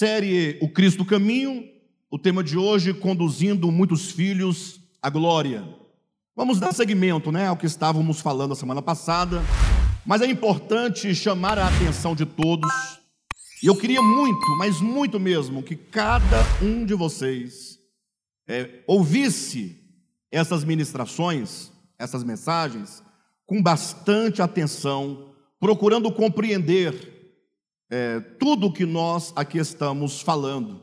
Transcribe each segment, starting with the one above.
Série O Cristo Caminho, o tema de hoje, conduzindo muitos filhos à glória. Vamos dar seguimento né, ao que estávamos falando a semana passada, mas é importante chamar a atenção de todos, e eu queria muito, mas muito mesmo, que cada um de vocês é, ouvisse essas ministrações, essas mensagens, com bastante atenção, procurando compreender é, tudo o que nós aqui estamos falando.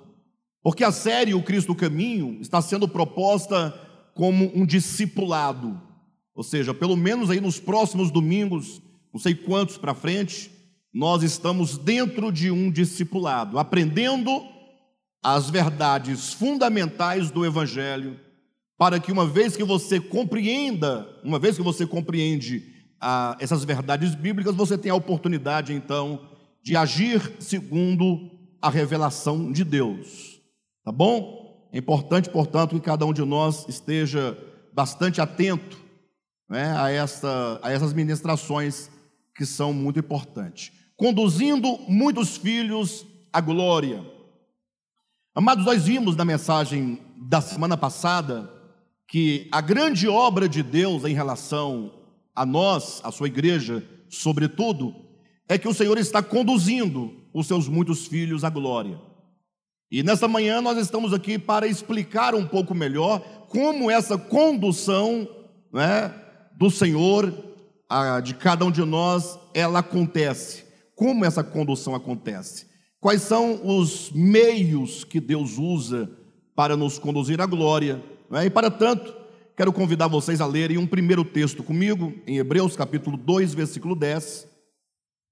Porque a série O Cristo Caminho está sendo proposta como um discipulado. Ou seja, pelo menos aí nos próximos domingos, não sei quantos para frente, nós estamos dentro de um discipulado, aprendendo as verdades fundamentais do Evangelho, para que uma vez que você compreenda, uma vez que você compreende ah, essas verdades bíblicas, você tenha a oportunidade então de agir segundo a revelação de Deus. Tá bom? É importante, portanto, que cada um de nós esteja bastante atento né, a, essa, a essas ministrações que são muito importantes. Conduzindo muitos filhos à glória. Amados, nós vimos na mensagem da semana passada que a grande obra de Deus em relação a nós, a sua igreja, sobretudo, é que o Senhor está conduzindo os seus muitos filhos à glória. E nessa manhã nós estamos aqui para explicar um pouco melhor como essa condução né, do Senhor, a, de cada um de nós, ela acontece. Como essa condução acontece? Quais são os meios que Deus usa para nos conduzir à glória? Né? E para tanto, quero convidar vocês a lerem um primeiro texto comigo, em Hebreus capítulo 2, versículo 10.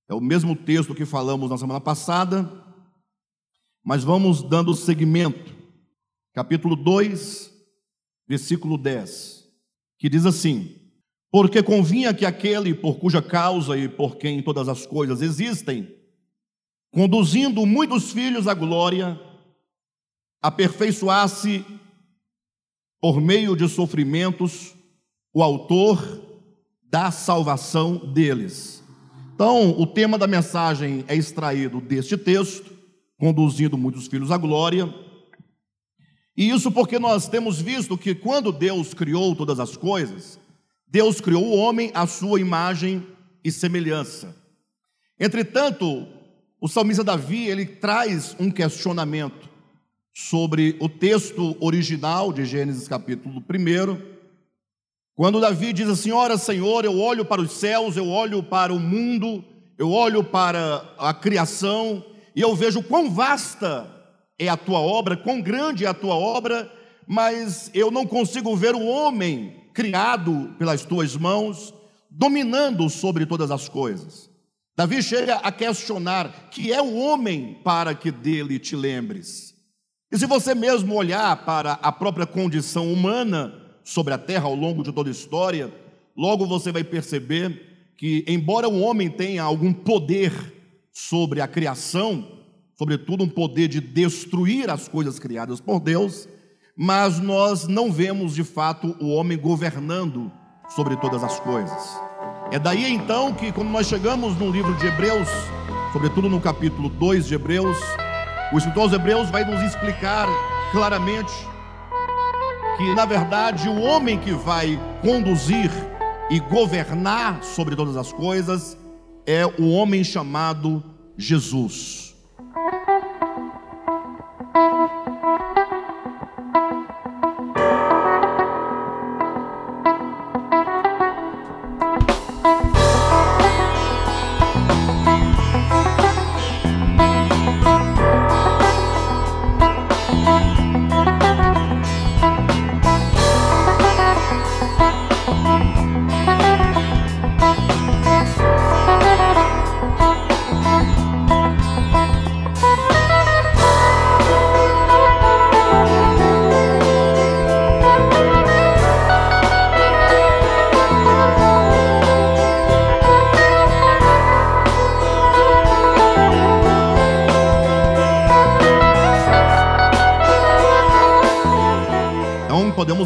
É o mesmo texto que falamos na semana passada, mas vamos dando seguimento. Capítulo 2, versículo 10, que diz assim: Porque convinha que aquele por cuja causa e por quem todas as coisas existem, conduzindo muitos filhos à glória, aperfeiçoasse por meio de sofrimentos o autor da salvação deles. Então, o tema da mensagem é extraído deste texto, conduzindo muitos filhos à glória. E isso porque nós temos visto que quando Deus criou todas as coisas, Deus criou o homem à sua imagem e semelhança. Entretanto, o salmista Davi, ele traz um questionamento sobre o texto original de Gênesis capítulo 1, quando Davi diz assim: Ora, Senhor, eu olho para os céus, eu olho para o mundo, eu olho para a criação, e eu vejo quão vasta é a tua obra, quão grande é a tua obra, mas eu não consigo ver o homem criado pelas tuas mãos, dominando sobre todas as coisas. Davi chega a questionar: que é o homem para que dele te lembres? E se você mesmo olhar para a própria condição humana, sobre a terra ao longo de toda a história, logo você vai perceber que, embora o homem tenha algum poder sobre a criação, sobretudo um poder de destruir as coisas criadas por Deus, mas nós não vemos de fato o homem governando sobre todas as coisas. É daí então que, quando nós chegamos no livro de Hebreus, sobretudo no capítulo 2 de Hebreus, o escritor aos Hebreus vai nos explicar claramente que na verdade o homem que vai conduzir e governar sobre todas as coisas é o homem chamado Jesus.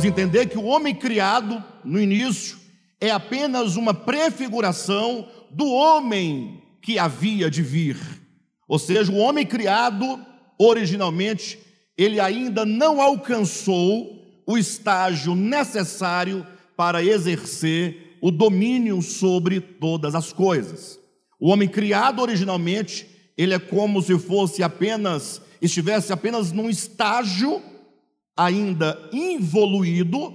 Entender que o homem criado no início é apenas uma prefiguração do homem que havia de vir. Ou seja, o homem criado originalmente, ele ainda não alcançou o estágio necessário para exercer o domínio sobre todas as coisas. O homem criado originalmente, ele é como se fosse apenas, estivesse apenas num estágio ainda involuído,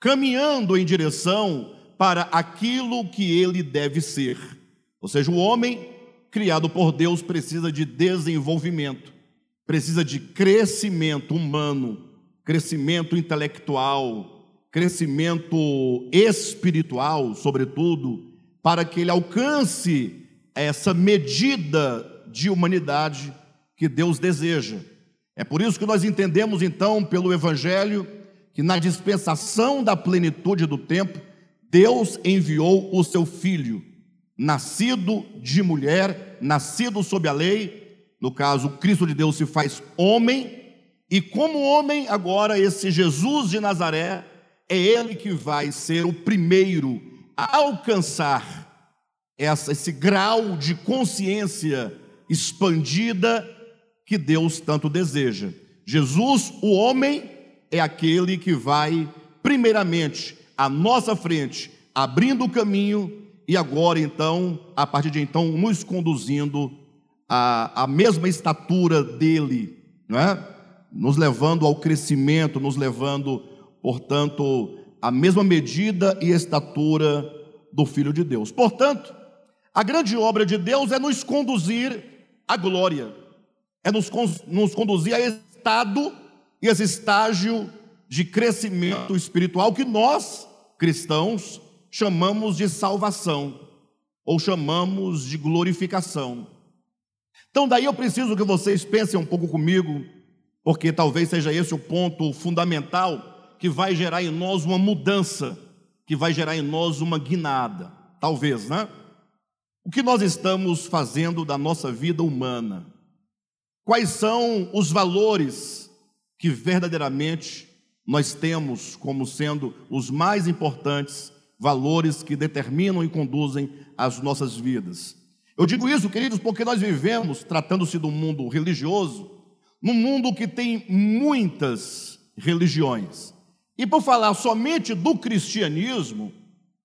caminhando em direção para aquilo que ele deve ser. Ou seja, o homem criado por Deus precisa de desenvolvimento, precisa de crescimento humano, crescimento intelectual, crescimento espiritual, sobretudo, para que ele alcance essa medida de humanidade que Deus deseja. É por isso que nós entendemos então pelo Evangelho que na dispensação da plenitude do tempo, Deus enviou o seu filho, nascido de mulher, nascido sob a lei, no caso, Cristo de Deus se faz homem, e como homem, agora esse Jesus de Nazaré, é ele que vai ser o primeiro a alcançar essa, esse grau de consciência expandida que Deus tanto deseja. Jesus, o homem, é aquele que vai, primeiramente, à nossa frente, abrindo o caminho e agora então, a partir de então, nos conduzindo à, à mesma estatura dele, não é? Nos levando ao crescimento, nos levando, portanto, à mesma medida e estatura do Filho de Deus. Portanto, a grande obra de Deus é nos conduzir à glória, é nos, nos conduzir a esse estado e esse estágio de crescimento espiritual que nós, cristãos, chamamos de salvação ou chamamos de glorificação. Então, daí eu preciso que vocês pensem um pouco comigo, porque talvez seja esse o ponto fundamental que vai gerar em nós uma mudança, que vai gerar em nós uma guinada. Talvez, né? O que nós estamos fazendo da nossa vida humana? Quais são os valores que verdadeiramente nós temos como sendo os mais importantes valores que determinam e conduzem as nossas vidas. Eu digo isso, queridos, porque nós vivemos, tratando-se do mundo religioso, num mundo que tem muitas religiões. E por falar somente do cristianismo,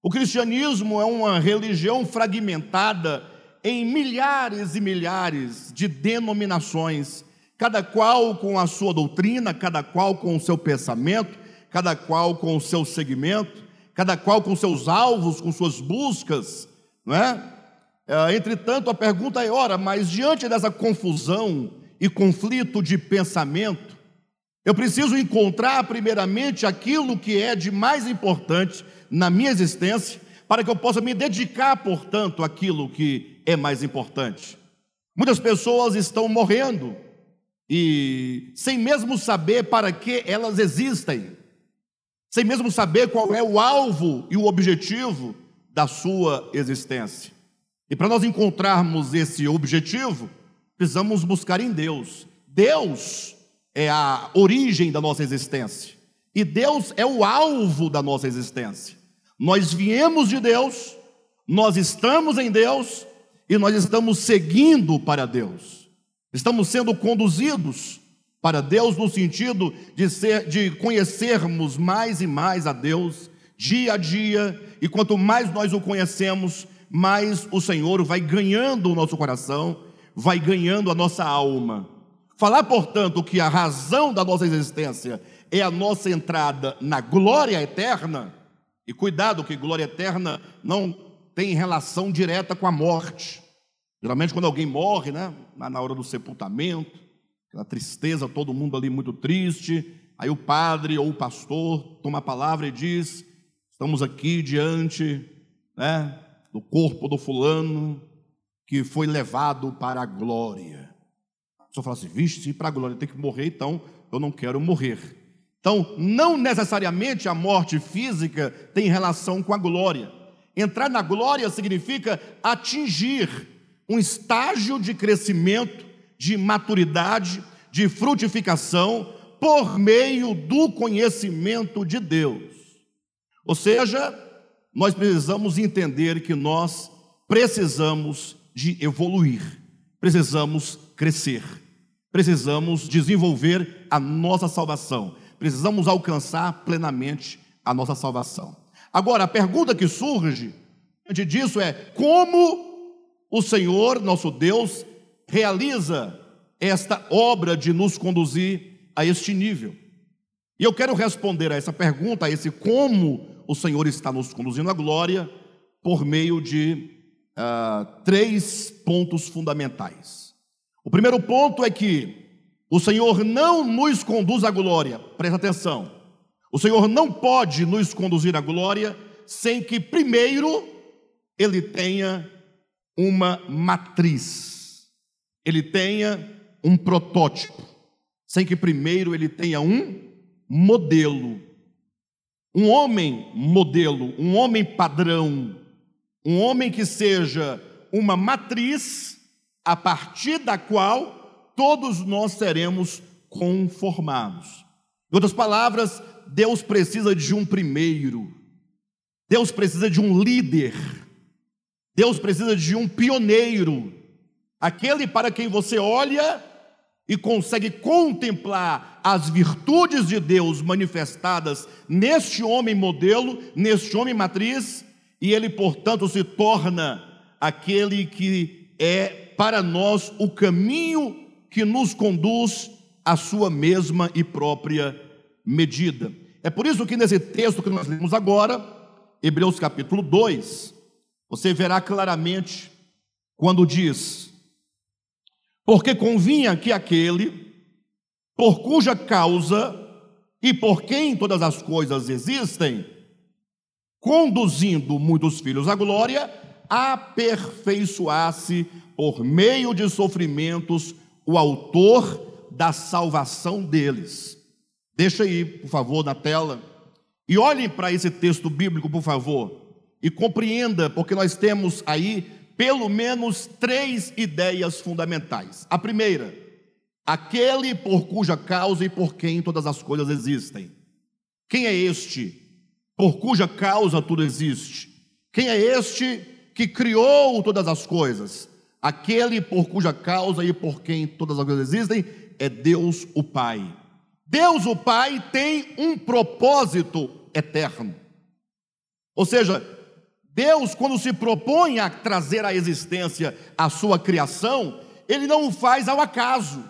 o cristianismo é uma religião fragmentada em milhares e milhares de denominações, cada qual com a sua doutrina, cada qual com o seu pensamento, cada qual com o seu segmento cada qual com seus alvos, com suas buscas, não é? é? Entretanto, a pergunta é: ora, mas diante dessa confusão e conflito de pensamento, eu preciso encontrar primeiramente aquilo que é de mais importante na minha existência, para que eu possa me dedicar, portanto, àquilo que é mais importante. Muitas pessoas estão morrendo e sem mesmo saber para que elas existem sem mesmo saber qual é o alvo e o objetivo da sua existência. E para nós encontrarmos esse objetivo, precisamos buscar em Deus. Deus é a origem da nossa existência, e Deus é o alvo da nossa existência. Nós viemos de Deus, nós estamos em Deus e nós estamos seguindo para Deus. Estamos sendo conduzidos para Deus no sentido de ser de conhecermos mais e mais a Deus dia a dia, e quanto mais nós o conhecemos, mais o Senhor vai ganhando o nosso coração, vai ganhando a nossa alma. Falar, portanto, que a razão da nossa existência é a nossa entrada na glória eterna, e cuidado que glória eterna não tem relação direta com a morte. Geralmente, quando alguém morre, né, na hora do sepultamento, aquela tristeza, todo mundo ali muito triste. Aí o padre ou o pastor toma a palavra e diz: Estamos aqui diante né, do corpo do fulano que foi levado para a glória. A pessoa fala assim: Vixe, se para a glória tem que morrer, então eu não quero morrer. Então, não necessariamente a morte física tem relação com a glória. Entrar na glória significa atingir um estágio de crescimento de maturidade, de frutificação, por meio do conhecimento de Deus. Ou seja, nós precisamos entender que nós precisamos de evoluir, precisamos crescer. precisamos desenvolver a nossa salvação. Precisamos alcançar plenamente a nossa salvação. Agora, a pergunta que surge diante disso é: como o Senhor, nosso Deus, realiza esta obra de nos conduzir a este nível? E eu quero responder a essa pergunta, a esse como o Senhor está nos conduzindo à glória, por meio de uh, três pontos fundamentais. O primeiro ponto é que o Senhor não nos conduz à glória, presta atenção. O Senhor não pode nos conduzir à glória sem que primeiro ele tenha uma matriz, ele tenha um protótipo, sem que primeiro ele tenha um modelo. Um homem modelo, um homem padrão, um homem que seja uma matriz a partir da qual todos nós seremos conformados. Em outras palavras, Deus precisa de um primeiro, Deus precisa de um líder, Deus precisa de um pioneiro, aquele para quem você olha e consegue contemplar as virtudes de Deus manifestadas neste homem modelo, neste homem matriz, e ele, portanto, se torna aquele que é para nós o caminho que nos conduz à sua mesma e própria medida. É por isso que nesse texto que nós lemos agora, Hebreus capítulo 2, você verá claramente quando diz: porque convinha que aquele, por cuja causa e por quem todas as coisas existem, conduzindo muitos filhos à glória, aperfeiçoasse por meio de sofrimentos o autor da salvação deles. Deixa aí, por favor, na tela. E olhem para esse texto bíblico, por favor, e compreenda, porque nós temos aí pelo menos três ideias fundamentais. A primeira, aquele por cuja causa e por quem todas as coisas existem. Quem é este por cuja causa tudo existe? Quem é este que criou todas as coisas? Aquele por cuja causa e por quem todas as coisas existem é Deus o Pai. Deus o Pai tem um propósito eterno. Ou seja, Deus, quando se propõe a trazer à existência a sua criação, ele não o faz ao acaso,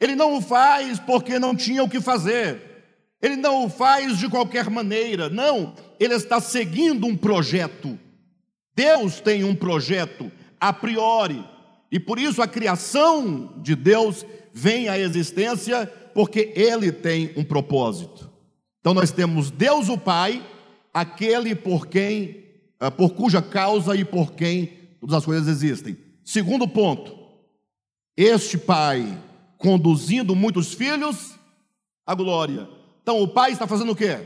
ele não o faz porque não tinha o que fazer, ele não o faz de qualquer maneira, não, ele está seguindo um projeto. Deus tem um projeto a priori, e por isso a criação de Deus vem à existência, porque ele tem um propósito. Então nós temos Deus o Pai, aquele por quem ah, por cuja causa e por quem todas as coisas existem. Segundo ponto, este pai conduzindo muitos filhos à glória. Então o pai está fazendo o quê?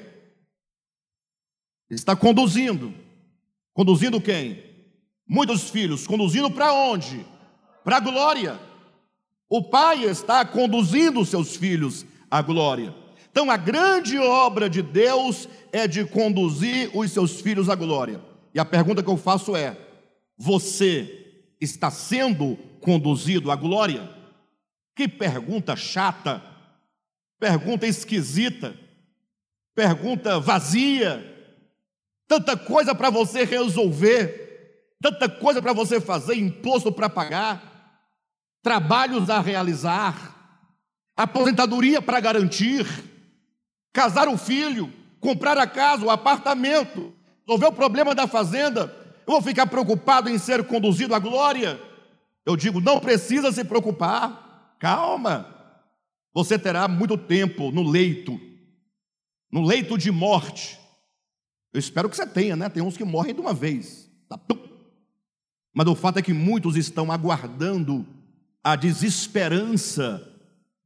Ele está conduzindo. Conduzindo quem? Muitos filhos. Conduzindo para onde? Para a glória. O pai está conduzindo seus filhos à glória. Então a grande obra de Deus é de conduzir os seus filhos à glória. E a pergunta que eu faço é: você está sendo conduzido à glória? Que pergunta chata, pergunta esquisita, pergunta vazia, tanta coisa para você resolver, tanta coisa para você fazer, imposto para pagar, trabalhos a realizar, aposentadoria para garantir, casar o filho, comprar a casa, o apartamento, resolver o problema da fazenda, eu vou ficar preocupado em ser conduzido à glória? Eu digo, não precisa se preocupar, calma. Você terá muito tempo no leito, no leito de morte. Eu espero que você tenha, né? Tem uns que morrem de uma vez. Tá, Mas o fato é que muitos estão aguardando a desesperança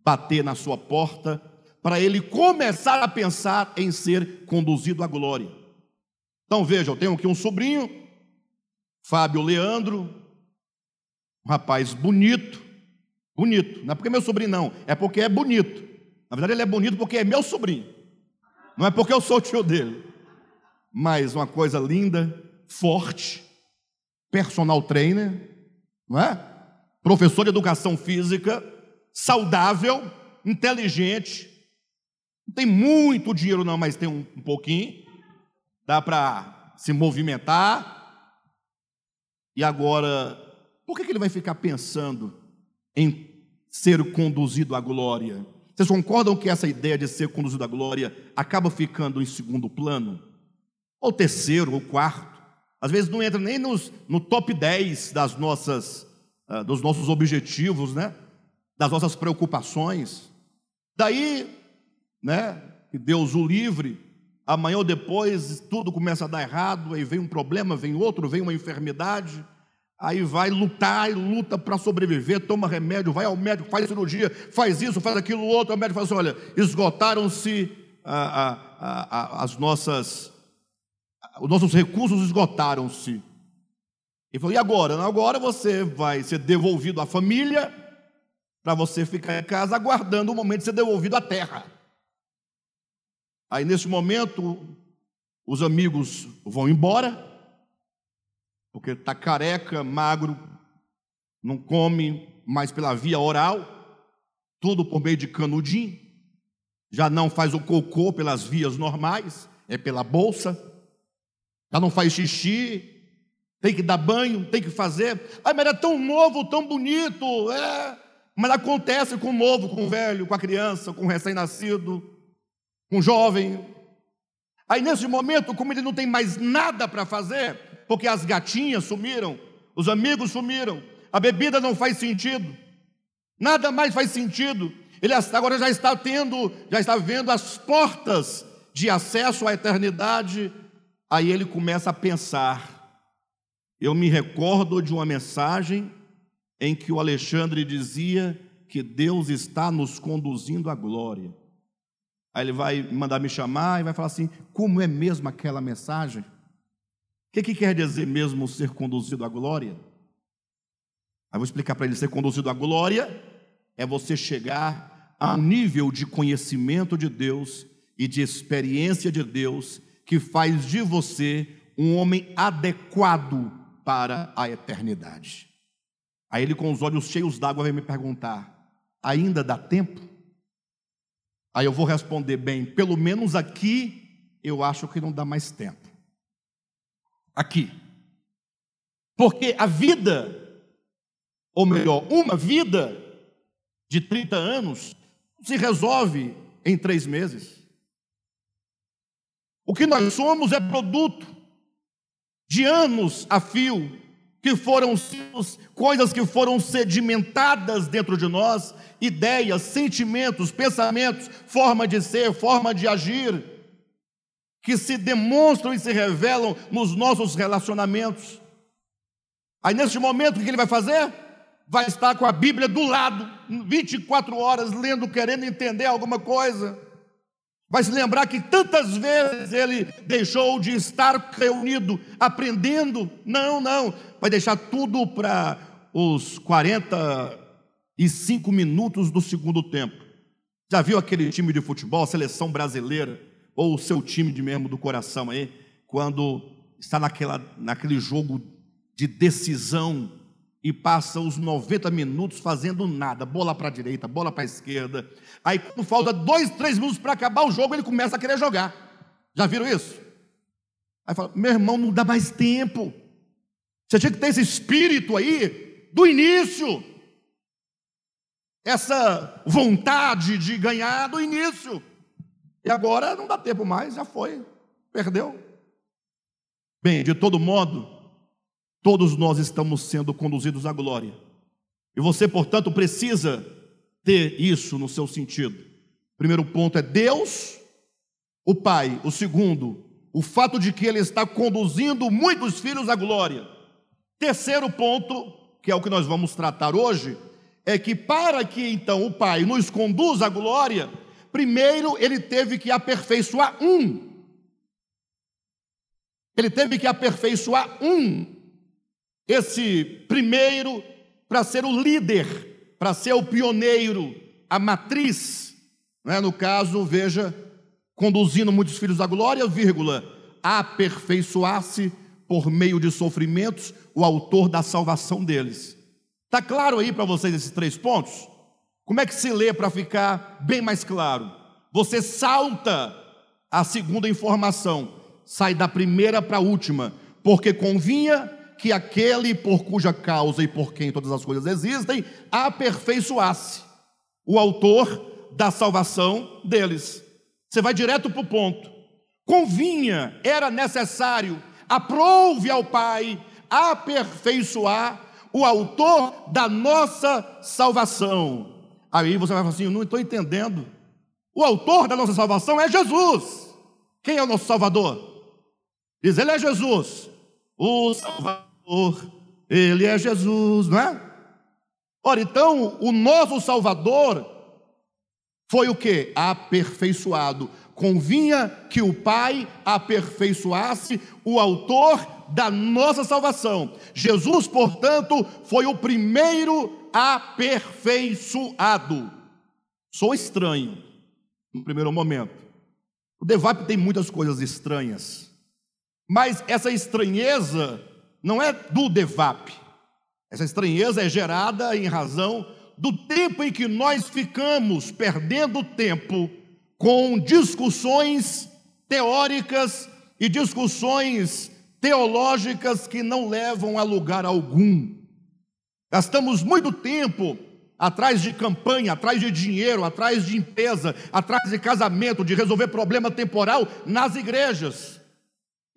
bater na sua porta para ele começar a pensar em ser conduzido à glória. Então veja, eu tenho aqui um sobrinho, Fábio Leandro, um rapaz bonito, bonito, não é porque é meu sobrinho, não, é porque é bonito. Na verdade, ele é bonito porque é meu sobrinho, não é porque eu sou tio dele. Mas uma coisa linda, forte, personal trainer, não é? Professor de educação física, saudável, inteligente, não tem muito dinheiro não, mas tem um, um pouquinho, dá para se movimentar. E agora, por que, que ele vai ficar pensando em ser conduzido à glória? Vocês concordam que essa ideia de ser conduzido à glória acaba ficando em segundo plano? Ou terceiro, ou quarto? Às vezes não entra nem nos, no top 10 das nossas, dos nossos objetivos, né? das nossas preocupações. Daí, né, que Deus o livre, amanhã ou depois tudo começa a dar errado, aí vem um problema, vem outro, vem uma enfermidade, aí vai lutar e luta para sobreviver, toma remédio, vai ao médico, faz cirurgia, faz isso, faz aquilo outro, o médico fala assim: olha, esgotaram-se as nossas, os nossos recursos esgotaram-se. Ele falou: e agora? Agora você vai ser devolvido à família para você ficar em casa aguardando o momento de ser devolvido à terra. Aí nesse momento, os amigos vão embora, porque está careca, magro, não come mais pela via oral, tudo por meio de canudinho, já não faz o cocô pelas vias normais, é pela bolsa, já não faz xixi, tem que dar banho, tem que fazer. Ai, mas é tão novo, tão bonito, é. Mas acontece com o novo, com o velho, com a criança, com o recém-nascido, com o jovem. Aí nesse momento, como ele não tem mais nada para fazer, porque as gatinhas sumiram, os amigos sumiram, a bebida não faz sentido, nada mais faz sentido. Ele agora já está tendo, já está vendo as portas de acesso à eternidade. Aí ele começa a pensar. Eu me recordo de uma mensagem em que o Alexandre dizia que Deus está nos conduzindo à glória. Aí ele vai mandar me chamar e vai falar assim: como é mesmo aquela mensagem? O que, que quer dizer mesmo ser conduzido à glória? Aí vou explicar para ele: ser conduzido à glória é você chegar a um nível de conhecimento de Deus e de experiência de Deus que faz de você um homem adequado para a eternidade. Aí ele, com os olhos cheios d'água, vai me perguntar: ainda dá tempo? Aí eu vou responder bem: pelo menos aqui, eu acho que não dá mais tempo. Aqui. Porque a vida, ou melhor, uma vida de 30 anos, se resolve em três meses. O que nós somos é produto de anos a fio que foram coisas que foram sedimentadas dentro de nós, ideias, sentimentos, pensamentos, forma de ser, forma de agir, que se demonstram e se revelam nos nossos relacionamentos. Aí neste momento o que ele vai fazer? Vai estar com a Bíblia do lado, 24 horas lendo, querendo entender alguma coisa. Vai se lembrar que tantas vezes ele deixou de estar reunido, aprendendo. Não, não. Vai deixar tudo para os 45 minutos do segundo tempo. Já viu aquele time de futebol, seleção brasileira, ou o seu time de mesmo do coração aí, quando está naquela, naquele jogo de decisão e passa os 90 minutos fazendo nada, bola para a direita, bola para a esquerda. Aí, quando falta dois, três minutos para acabar o jogo, ele começa a querer jogar. Já viram isso? Aí fala: meu irmão, não dá mais tempo. Você tinha que ter esse espírito aí do início, essa vontade de ganhar do início. E agora não dá tempo mais, já foi, perdeu. Bem, de todo modo, Todos nós estamos sendo conduzidos à glória. E você, portanto, precisa ter isso no seu sentido. O primeiro ponto é Deus, o Pai. O segundo, o fato de que Ele está conduzindo muitos filhos à glória. Terceiro ponto, que é o que nós vamos tratar hoje, é que para que então o Pai nos conduza à glória, primeiro ele teve que aperfeiçoar um. Ele teve que aperfeiçoar um esse primeiro para ser o líder, para ser o pioneiro, a matriz, né? no caso, veja, conduzindo muitos filhos à glória, vírgula, aperfeiçoar-se por meio de sofrimentos, o autor da salvação deles. Está claro aí para vocês esses três pontos? Como é que se lê para ficar bem mais claro? Você salta a segunda informação, sai da primeira para a última, porque convinha que aquele por cuja causa e por quem todas as coisas existem aperfeiçoasse o autor da salvação deles. Você vai direto para o ponto. Convinha, era necessário, aprove ao Pai aperfeiçoar o autor da nossa salvação. Aí você vai falar assim: não estou entendendo. O autor da nossa salvação é Jesus. Quem é o nosso Salvador? Diz, ele é Jesus. O Salvador, ele é Jesus, não é? Ora, então, o nosso Salvador foi o que? Aperfeiçoado. Convinha que o Pai aperfeiçoasse o autor da nossa salvação. Jesus, portanto, foi o primeiro aperfeiçoado. Sou estranho no primeiro momento. O Devap tem muitas coisas estranhas, mas essa estranheza não é do Devap. Essa estranheza é gerada em razão do tempo em que nós ficamos perdendo tempo com discussões teóricas e discussões teológicas que não levam a lugar algum. Gastamos muito tempo atrás de campanha, atrás de dinheiro, atrás de empresa, atrás de casamento, de resolver problema temporal nas igrejas.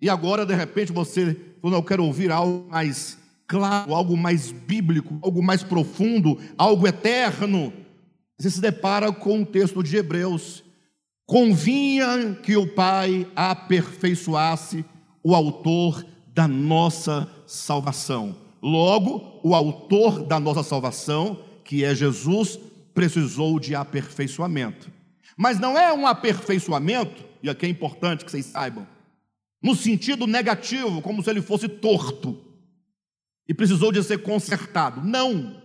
E agora, de repente, você, quando eu quero ouvir algo mais claro, algo mais bíblico, algo mais profundo, algo eterno, você se depara com o texto de Hebreus. Convinha que o Pai aperfeiçoasse o autor da nossa salvação. Logo, o autor da nossa salvação, que é Jesus, precisou de aperfeiçoamento. Mas não é um aperfeiçoamento, e aqui é importante que vocês saibam, no sentido negativo, como se ele fosse torto e precisou de ser consertado. Não.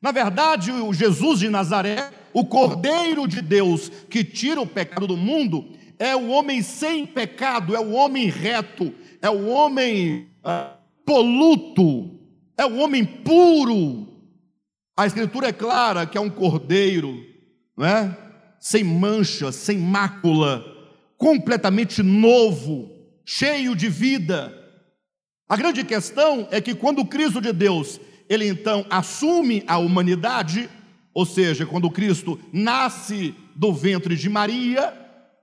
Na verdade, o Jesus de Nazaré, o Cordeiro de Deus que tira o pecado do mundo, é o homem sem pecado, é o homem reto, é o homem ah, poluto, é o homem puro. A Escritura é clara que é um cordeiro, não é? sem mancha, sem mácula, completamente novo, cheio de vida. A grande questão é que quando o Cristo de Deus, ele então assume a humanidade, ou seja, quando Cristo nasce do ventre de Maria,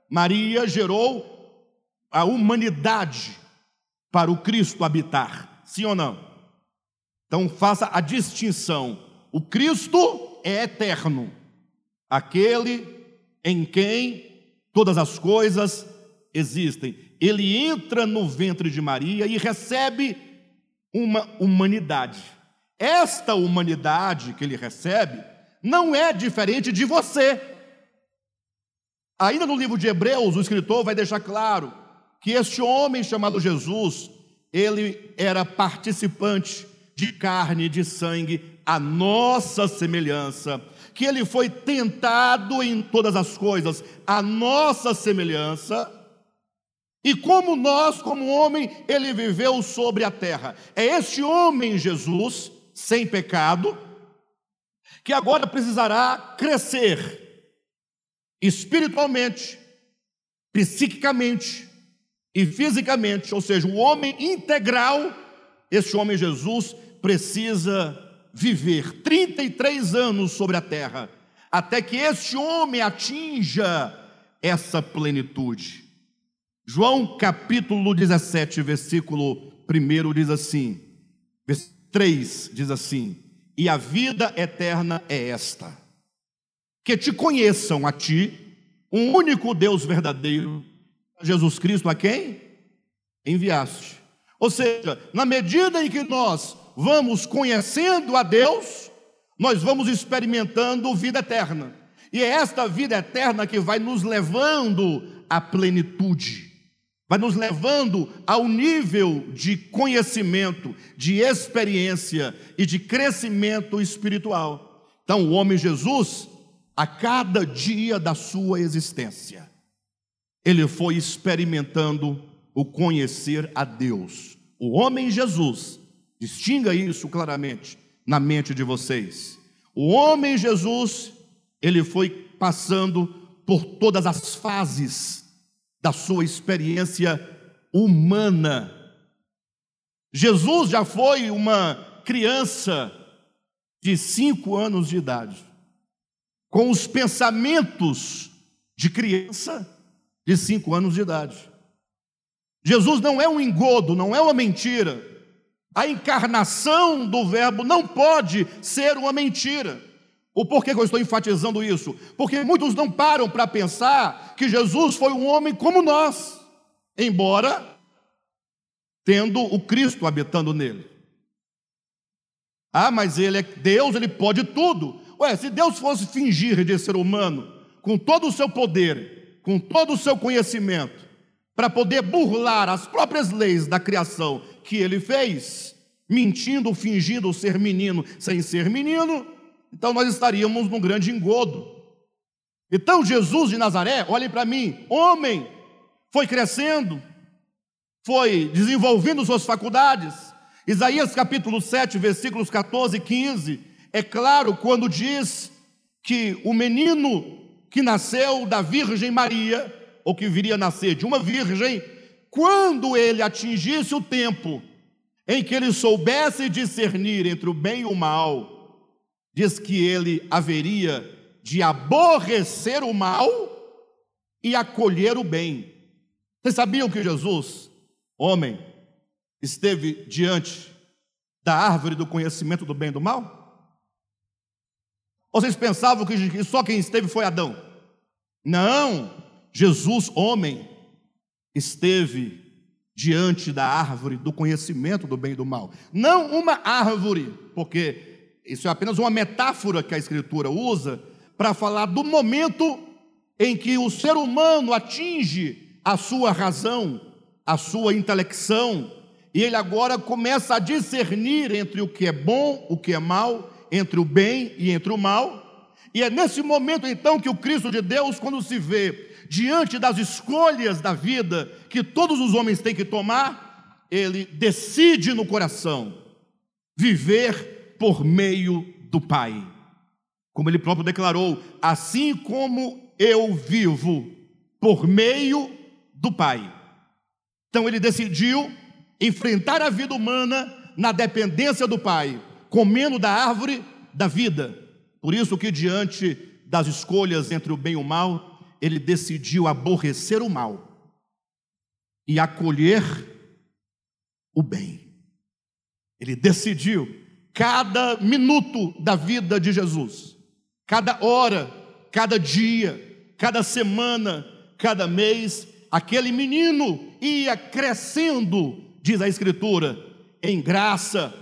Maria gerou a humanidade para o Cristo habitar. Sim ou não? Então faça a distinção. O Cristo é eterno, aquele em quem todas as coisas existem. Ele entra no ventre de Maria e recebe uma humanidade. Esta humanidade que ele recebe não é diferente de você. Ainda no livro de Hebreus, o escritor vai deixar claro que este homem chamado Jesus, ele era participante de carne e de sangue, a nossa semelhança, que ele foi tentado em todas as coisas, a nossa semelhança, e como nós, como homem, ele viveu sobre a terra. É este homem, Jesus, sem pecado, que agora precisará crescer espiritualmente, psiquicamente e fisicamente, ou seja, o homem integral, esse homem Jesus precisa viver 33 anos sobre a terra, até que esse homem atinja essa plenitude. João capítulo 17, versículo 1 diz assim, 3 diz assim: E a vida eterna é esta que te conheçam a ti, um único Deus verdadeiro, Jesus Cristo, a quem enviaste. Ou seja, na medida em que nós vamos conhecendo a Deus, nós vamos experimentando vida eterna. E é esta vida eterna que vai nos levando à plenitude, vai nos levando ao nível de conhecimento, de experiência e de crescimento espiritual. Então, o homem Jesus, a cada dia da sua existência, ele foi experimentando o conhecer a Deus. O homem Jesus, distinga isso claramente na mente de vocês. O homem Jesus, ele foi passando por todas as fases da sua experiência humana. Jesus já foi uma criança de cinco anos de idade, com os pensamentos de criança de cinco anos de idade. Jesus não é um engodo, não é uma mentira. A encarnação do Verbo não pode ser uma mentira. O porquê que eu estou enfatizando isso? Porque muitos não param para pensar que Jesus foi um homem como nós, embora tendo o Cristo habitando nele. Ah, mas ele é Deus, ele pode tudo. Ué, se Deus fosse fingir de ser humano, com todo o seu poder, com todo o seu conhecimento, para poder burlar as próprias leis da criação que ele fez, mentindo, fingindo ser menino sem ser menino, então nós estaríamos num grande engodo. Então Jesus de Nazaré, olhem para mim, homem, foi crescendo, foi desenvolvendo suas faculdades. Isaías capítulo 7, versículos 14 e 15, é claro quando diz que o menino que nasceu da Virgem Maria ou que viria a nascer de uma virgem, quando ele atingisse o tempo em que ele soubesse discernir entre o bem e o mal, diz que ele haveria de aborrecer o mal e acolher o bem. Vocês sabiam que Jesus, homem, esteve diante da árvore do conhecimento do bem e do mal? Ou vocês pensavam que só quem esteve foi Adão? Não, Jesus, homem, esteve diante da árvore do conhecimento do bem e do mal. Não uma árvore, porque isso é apenas uma metáfora que a Escritura usa para falar do momento em que o ser humano atinge a sua razão, a sua intelecção, e ele agora começa a discernir entre o que é bom, o que é mal, entre o bem e entre o mal. E é nesse momento então que o Cristo de Deus, quando se vê diante das escolhas da vida que todos os homens têm que tomar, ele decide no coração viver por meio do Pai. Como ele próprio declarou: assim como eu vivo por meio do Pai. Então ele decidiu enfrentar a vida humana na dependência do Pai, comendo da árvore da vida. Por isso que diante das escolhas entre o bem e o mal, ele decidiu aborrecer o mal e acolher o bem. Ele decidiu cada minuto da vida de Jesus, cada hora, cada dia, cada semana, cada mês, aquele menino ia crescendo, diz a Escritura, em graça,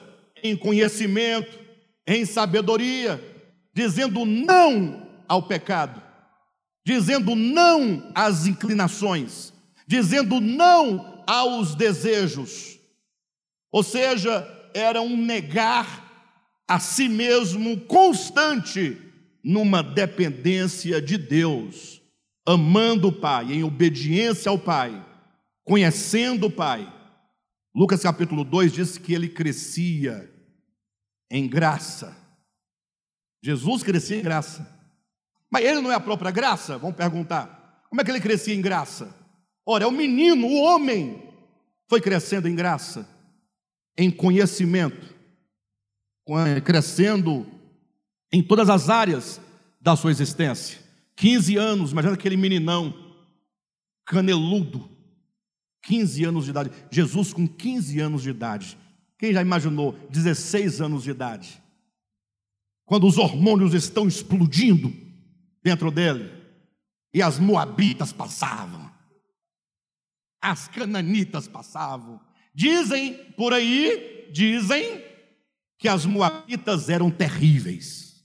em conhecimento, em sabedoria, dizendo não ao pecado dizendo não às inclinações, dizendo não aos desejos. Ou seja, era um negar a si mesmo constante numa dependência de Deus, amando o Pai, em obediência ao Pai, conhecendo o Pai. Lucas capítulo 2 diz que ele crescia em graça. Jesus crescia em graça. Mas ele não é a própria graça? Vamos perguntar. Como é que ele crescia em graça? Ora, é o menino, o homem, foi crescendo em graça, em conhecimento, crescendo em todas as áreas da sua existência. 15 anos, imagina aquele meninão, caneludo, 15 anos de idade. Jesus com 15 anos de idade. Quem já imaginou 16 anos de idade? Quando os hormônios estão explodindo, dentro dele. E as moabitas passavam. As cananitas passavam. Dizem por aí, dizem que as moabitas eram terríveis.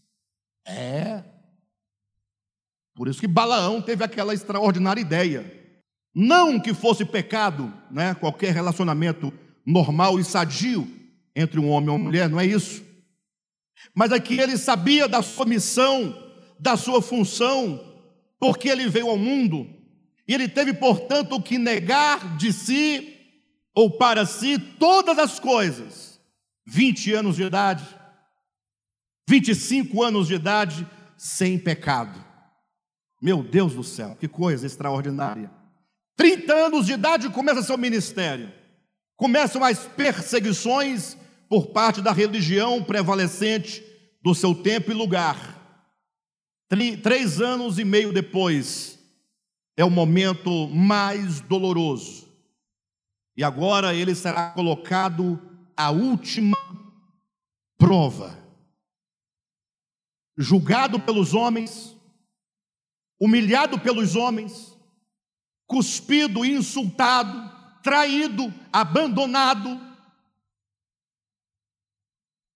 É. Por isso que Balaão teve aquela extraordinária ideia. Não que fosse pecado, né, qualquer relacionamento normal e sadio entre um homem e uma mulher, não é isso. Mas é que ele sabia da sua missão da sua função, porque ele veio ao mundo, e ele teve, portanto, que negar de si ou para si todas as coisas. 20 anos de idade. 25 anos de idade, sem pecado. Meu Deus do céu, que coisa extraordinária. 30 anos de idade começa seu ministério. Começam as perseguições por parte da religião prevalecente do seu tempo e lugar. Três anos e meio depois, é o momento mais doloroso. E agora ele será colocado à última prova. Julgado pelos homens, humilhado pelos homens, cuspido, insultado, traído, abandonado.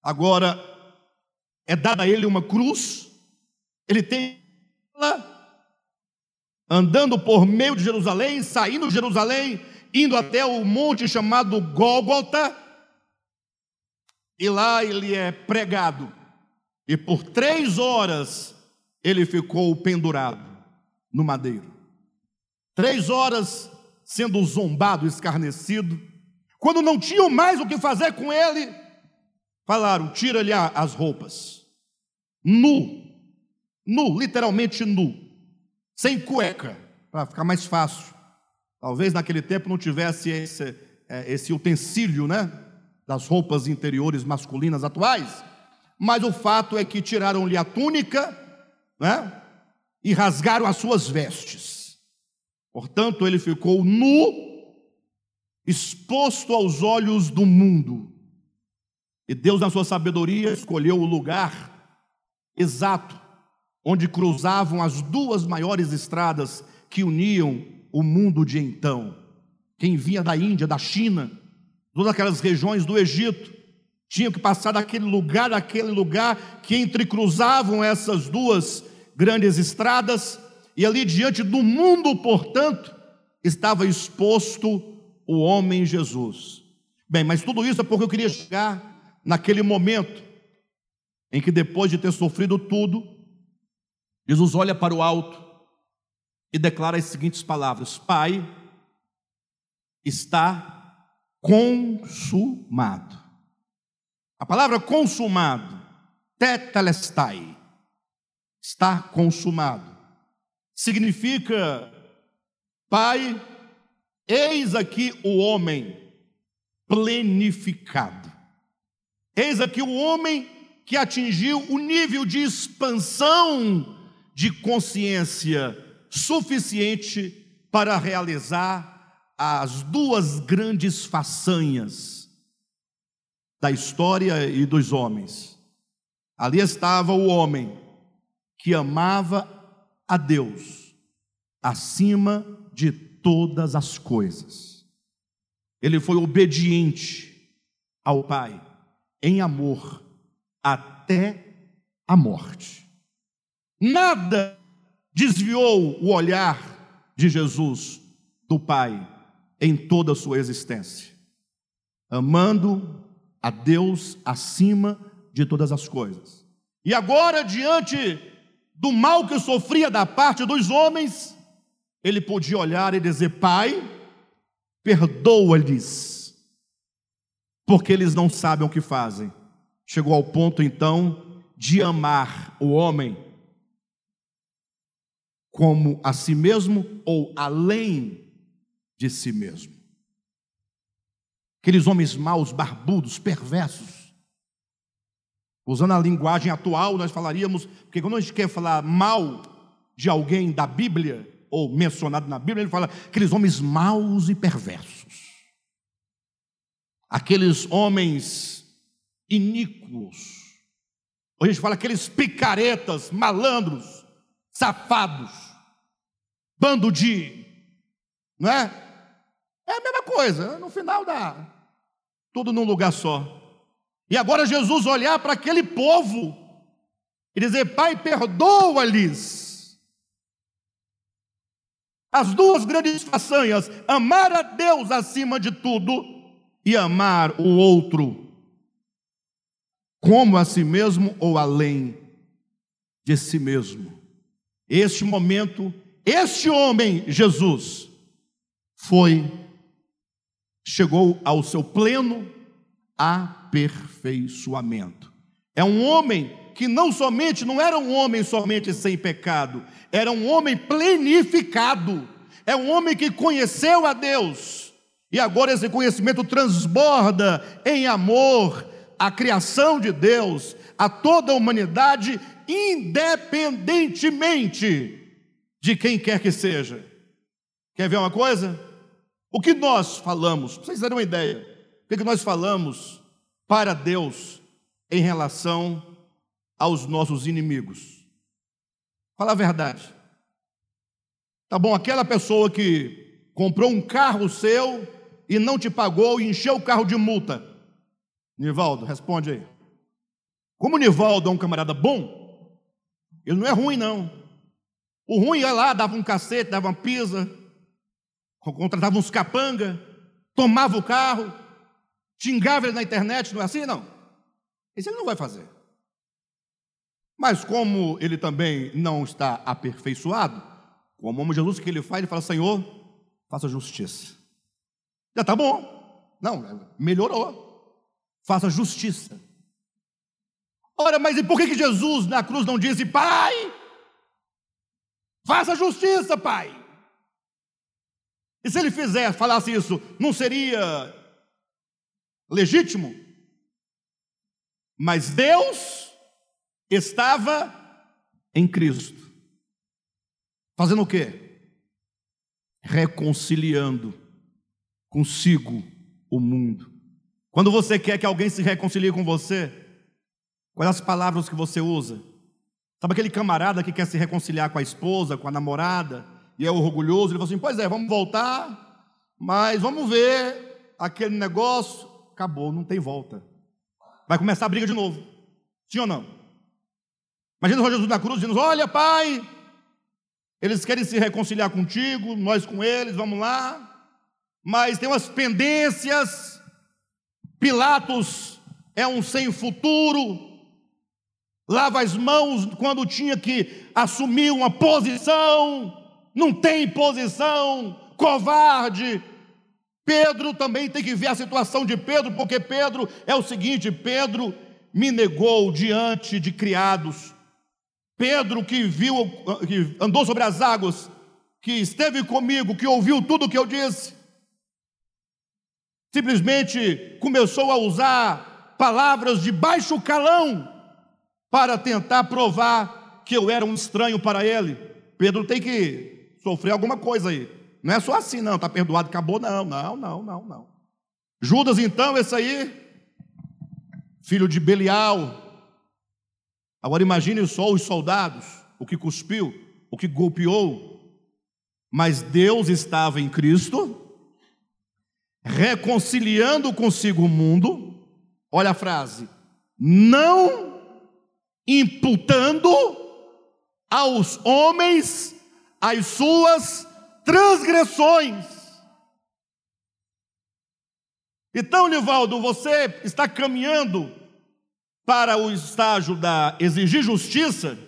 Agora é dada a ele uma cruz, ele tem andando por meio de Jerusalém, saindo de Jerusalém, indo até o monte chamado Gólgota, e lá ele é pregado, e por três horas ele ficou pendurado no madeiro. Três horas sendo zombado, escarnecido. Quando não tinham mais o que fazer com ele, falaram: tira-lhe as roupas. Nu, nu, literalmente nu, sem cueca, para ficar mais fácil. Talvez naquele tempo não tivesse esse, é, esse utensílio, né? Das roupas interiores masculinas atuais. Mas o fato é que tiraram-lhe a túnica, né? E rasgaram as suas vestes. Portanto, ele ficou nu, exposto aos olhos do mundo. E Deus, na sua sabedoria, escolheu o lugar exato onde cruzavam as duas maiores estradas que uniam o mundo de então. Quem vinha da Índia, da China, todas aquelas regiões do Egito, tinham que passar daquele lugar, daquele lugar que entrecruzavam essas duas grandes estradas, e ali diante do mundo, portanto, estava exposto o homem Jesus. Bem, mas tudo isso é porque eu queria chegar naquele momento em que depois de ter sofrido tudo, Jesus olha para o alto e declara as seguintes palavras: Pai, está consumado. A palavra consumado, tetelestai, está consumado. Significa, Pai, eis aqui o homem plenificado. Eis aqui o homem que atingiu o nível de expansão de consciência suficiente para realizar as duas grandes façanhas da história e dos homens. Ali estava o homem que amava a Deus acima de todas as coisas. Ele foi obediente ao Pai em amor até a morte. Nada desviou o olhar de Jesus do Pai em toda a sua existência, amando a Deus acima de todas as coisas. E agora, diante do mal que sofria da parte dos homens, ele podia olhar e dizer: Pai, perdoa-lhes, porque eles não sabem o que fazem. Chegou ao ponto então de amar o homem como a si mesmo ou além de si mesmo. Aqueles homens maus, barbudos, perversos. Usando a linguagem atual, nós falaríamos, porque quando a gente quer falar mal de alguém da Bíblia, ou mencionado na Bíblia, ele fala aqueles homens maus e perversos. Aqueles homens iníquos. Ou a gente fala aqueles picaretas, malandros, safados bando de, não é? É a mesma coisa, no final dá tudo num lugar só. E agora Jesus olhar para aquele povo e dizer: Pai, perdoa-lhes. As duas grandes façanhas, amar a Deus acima de tudo e amar o outro como a si mesmo ou além de si mesmo. Este momento este homem, Jesus, foi, chegou ao seu pleno aperfeiçoamento. É um homem que não somente não era um homem somente sem pecado, era um homem plenificado. É um homem que conheceu a Deus. E agora esse conhecimento transborda em amor à criação de Deus, a toda a humanidade, independentemente de quem quer que seja. Quer ver uma coisa? O que nós falamos, para vocês terem uma ideia, o que nós falamos para Deus em relação aos nossos inimigos? Fala a verdade. Tá bom, aquela pessoa que comprou um carro seu e não te pagou e encheu o carro de multa. Nivaldo, responde aí. Como o Nivaldo é um camarada bom, ele não é ruim, não. O ruim ia lá, dava um cacete, dava uma pisa, contratava uns capanga, tomava o carro, xingava ele na internet, não é assim, não? Isso ele não vai fazer. Mas como ele também não está aperfeiçoado, como o Jesus que ele faz, ele fala: Senhor, faça justiça. Já está bom. Não, melhorou. Faça justiça. Ora, mas e por que, que Jesus na cruz não disse, Pai, faça justiça, Pai? E se ele fizesse, falasse isso, não seria legítimo? Mas Deus estava em Cristo. Fazendo o quê? Reconciliando consigo o mundo. Quando você quer que alguém se reconcilie com você, quais as palavras que você usa? Sabe aquele camarada que quer se reconciliar com a esposa, com a namorada, e é orgulhoso, ele fala assim: Pois é, vamos voltar, mas vamos ver aquele negócio, acabou, não tem volta. Vai começar a briga de novo. Sim ou não? Imagina o Jesus na cruz dizendo: Olha, pai, eles querem se reconciliar contigo, nós com eles, vamos lá, mas tem umas pendências. Pilatos é um sem futuro, lava as mãos quando tinha que assumir uma posição, não tem posição, covarde. Pedro também tem que ver a situação de Pedro, porque Pedro é o seguinte: Pedro me negou diante de criados, Pedro, que viu, que andou sobre as águas, que esteve comigo, que ouviu tudo o que eu disse, simplesmente começou a usar palavras de baixo calão para tentar provar que eu era um estranho para ele. Pedro tem que sofrer alguma coisa aí. Não é só assim, não, está perdoado, acabou, não, não, não, não, não. Judas, então, esse aí, filho de Belial, Agora imagine só os soldados, o que cuspiu, o que golpeou, mas Deus estava em Cristo, reconciliando consigo o mundo. Olha a frase: não imputando aos homens as suas transgressões. Então, Nivaldo, você está caminhando para o estágio da exigir justiça,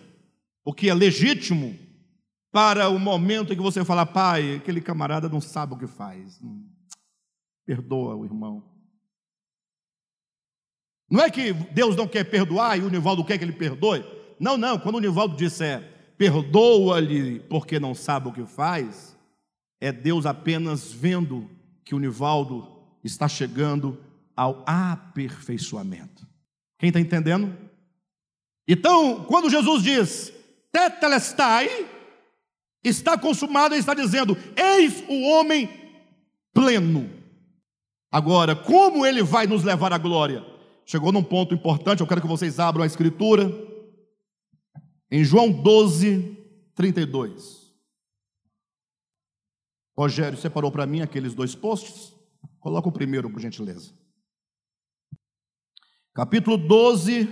o que é legítimo, para o momento em que você fala, pai, aquele camarada não sabe o que faz, perdoa o irmão. Não é que Deus não quer perdoar e o Nivaldo quer que ele perdoe. Não, não, quando o Nivaldo disser, perdoa-lhe porque não sabe o que faz, é Deus apenas vendo que o Nivaldo está chegando ao aperfeiçoamento. Quem está entendendo? Então, quando Jesus diz tetelestai, está consumado, ele está dizendo: eis o homem pleno. Agora, como ele vai nos levar à glória? Chegou num ponto importante, eu quero que vocês abram a escritura. Em João 12, 32. Rogério separou para mim aqueles dois posts. Coloca o primeiro, por gentileza capítulo 12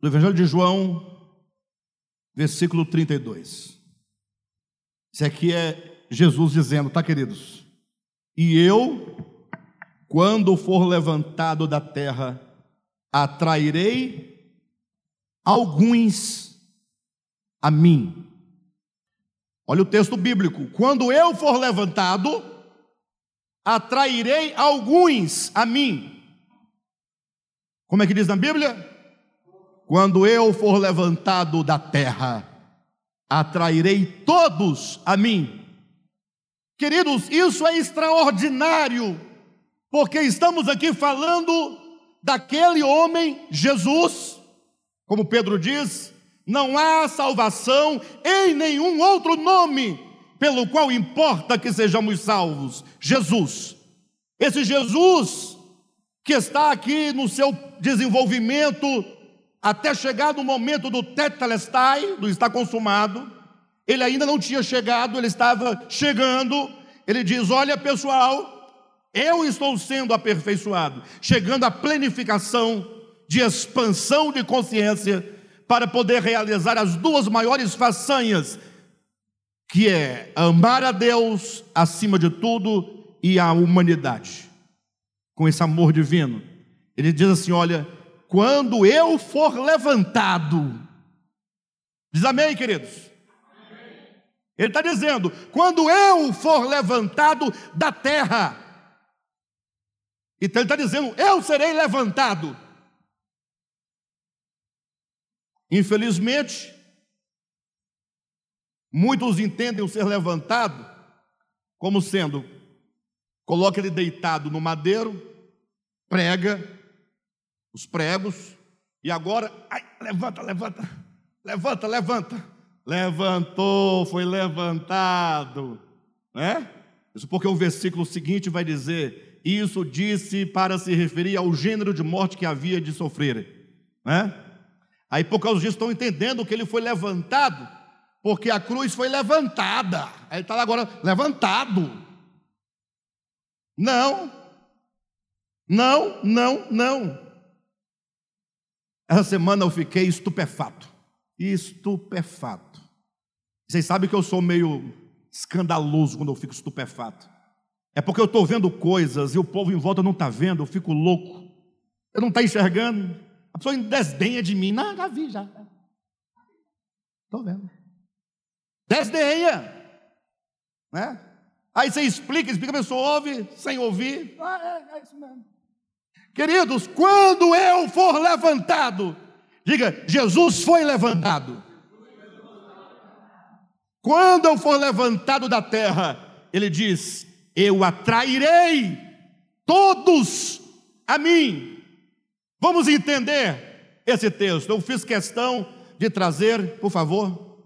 do Evangelho de João, versículo 32. Isso aqui é Jesus dizendo, tá, queridos? E eu, quando for levantado da terra, atrairei alguns a mim. Olha o texto bíblico: quando eu for levantado, atrairei alguns a mim. Como é que diz na Bíblia? Quando eu for levantado da terra, atrairei todos a mim. Queridos, isso é extraordinário, porque estamos aqui falando daquele homem, Jesus, como Pedro diz, não há salvação em nenhum outro nome pelo qual importa que sejamos salvos: Jesus. Esse Jesus que está aqui no seu desenvolvimento até chegar no momento do tetelestai, do está consumado, ele ainda não tinha chegado, ele estava chegando. Ele diz: Olha, pessoal, eu estou sendo aperfeiçoado, chegando à planificação de expansão de consciência para poder realizar as duas maiores façanhas, que é amar a Deus acima de tudo e a humanidade, com esse amor divino. Ele diz assim: Olha, quando eu for levantado. Diz amém, queridos? Ele está dizendo: quando eu for levantado da terra. Então ele está dizendo: eu serei levantado. Infelizmente, muitos entendem o ser levantado como sendo: coloca ele deitado no madeiro, prega, os pregos, e agora, ai, levanta, levanta, levanta, levanta. Levantou, foi levantado, né? Isso porque o versículo seguinte vai dizer: Isso disse para se referir ao gênero de morte que havia de sofrer, né? Aí por causa disso estão entendendo que ele foi levantado, porque a cruz foi levantada. Aí ele está agora levantado. Não, não, não, não. Essa semana eu fiquei estupefato. Estupefato. Vocês sabem que eu sou meio escandaloso quando eu fico estupefato. É porque eu estou vendo coisas e o povo em volta não está vendo, eu fico louco. Eu não está enxergando. A pessoa desdenha de mim. Não, já vi, já. Estou vendo. Desdenha. Né? Aí você explica, explica, a pessoa ouve sem ouvir. Ah, é, é isso mesmo. Queridos, quando eu for levantado, diga: Jesus foi levantado. Quando eu for levantado da terra, ele diz: Eu atrairei todos a mim. Vamos entender esse texto. Eu fiz questão de trazer, por favor,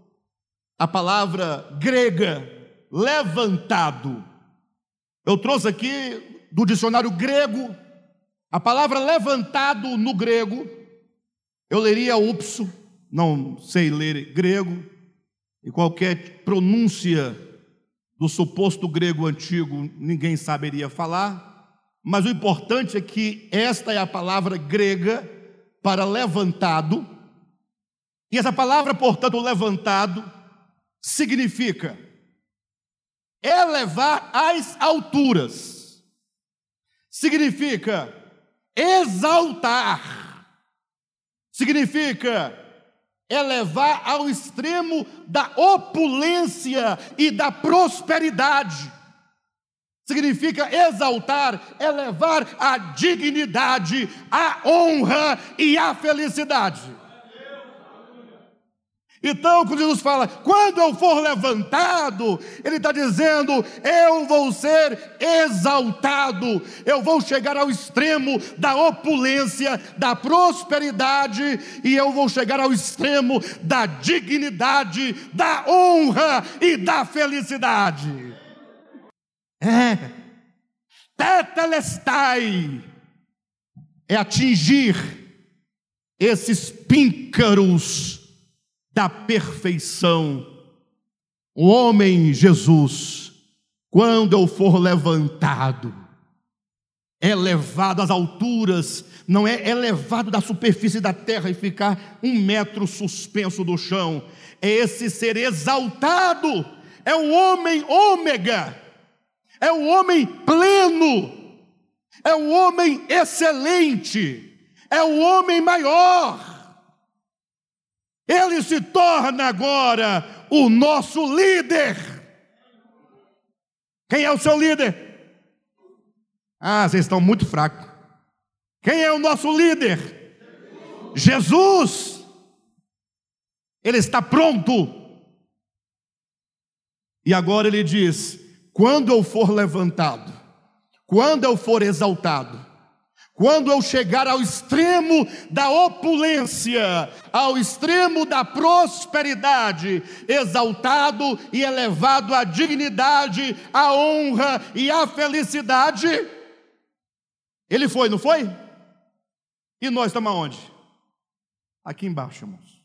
a palavra grega levantado. Eu trouxe aqui do dicionário grego a palavra levantado no grego, eu leria upso, não sei ler grego, e qualquer pronúncia do suposto grego antigo ninguém saberia falar, mas o importante é que esta é a palavra grega para levantado, e essa palavra, portanto, levantado, significa elevar às alturas, significa Exaltar significa elevar ao extremo da opulência e da prosperidade. Significa exaltar, elevar a dignidade, a honra e a felicidade. Então, quando Jesus fala, quando eu for levantado, Ele está dizendo, eu vou ser exaltado, eu vou chegar ao extremo da opulência, da prosperidade, e eu vou chegar ao extremo da dignidade, da honra e da felicidade. É, tetelestai, é atingir esses píncaros da perfeição. O homem Jesus, quando eu for levantado, elevado às alturas, não é? Elevado da superfície da terra e ficar um metro suspenso do chão, é esse ser exaltado, é o homem ômega, é o homem pleno, é o homem excelente, é o homem maior ele se torna agora o nosso líder. Quem é o seu líder? Ah, vocês estão muito fracos. Quem é o nosso líder? Jesus. Ele está pronto. E agora ele diz: quando eu for levantado, quando eu for exaltado, quando eu chegar ao extremo da opulência, ao extremo da prosperidade, exaltado e elevado à dignidade, à honra e à felicidade, ele foi, não foi? E nós estamos aonde? Aqui embaixo, irmãos.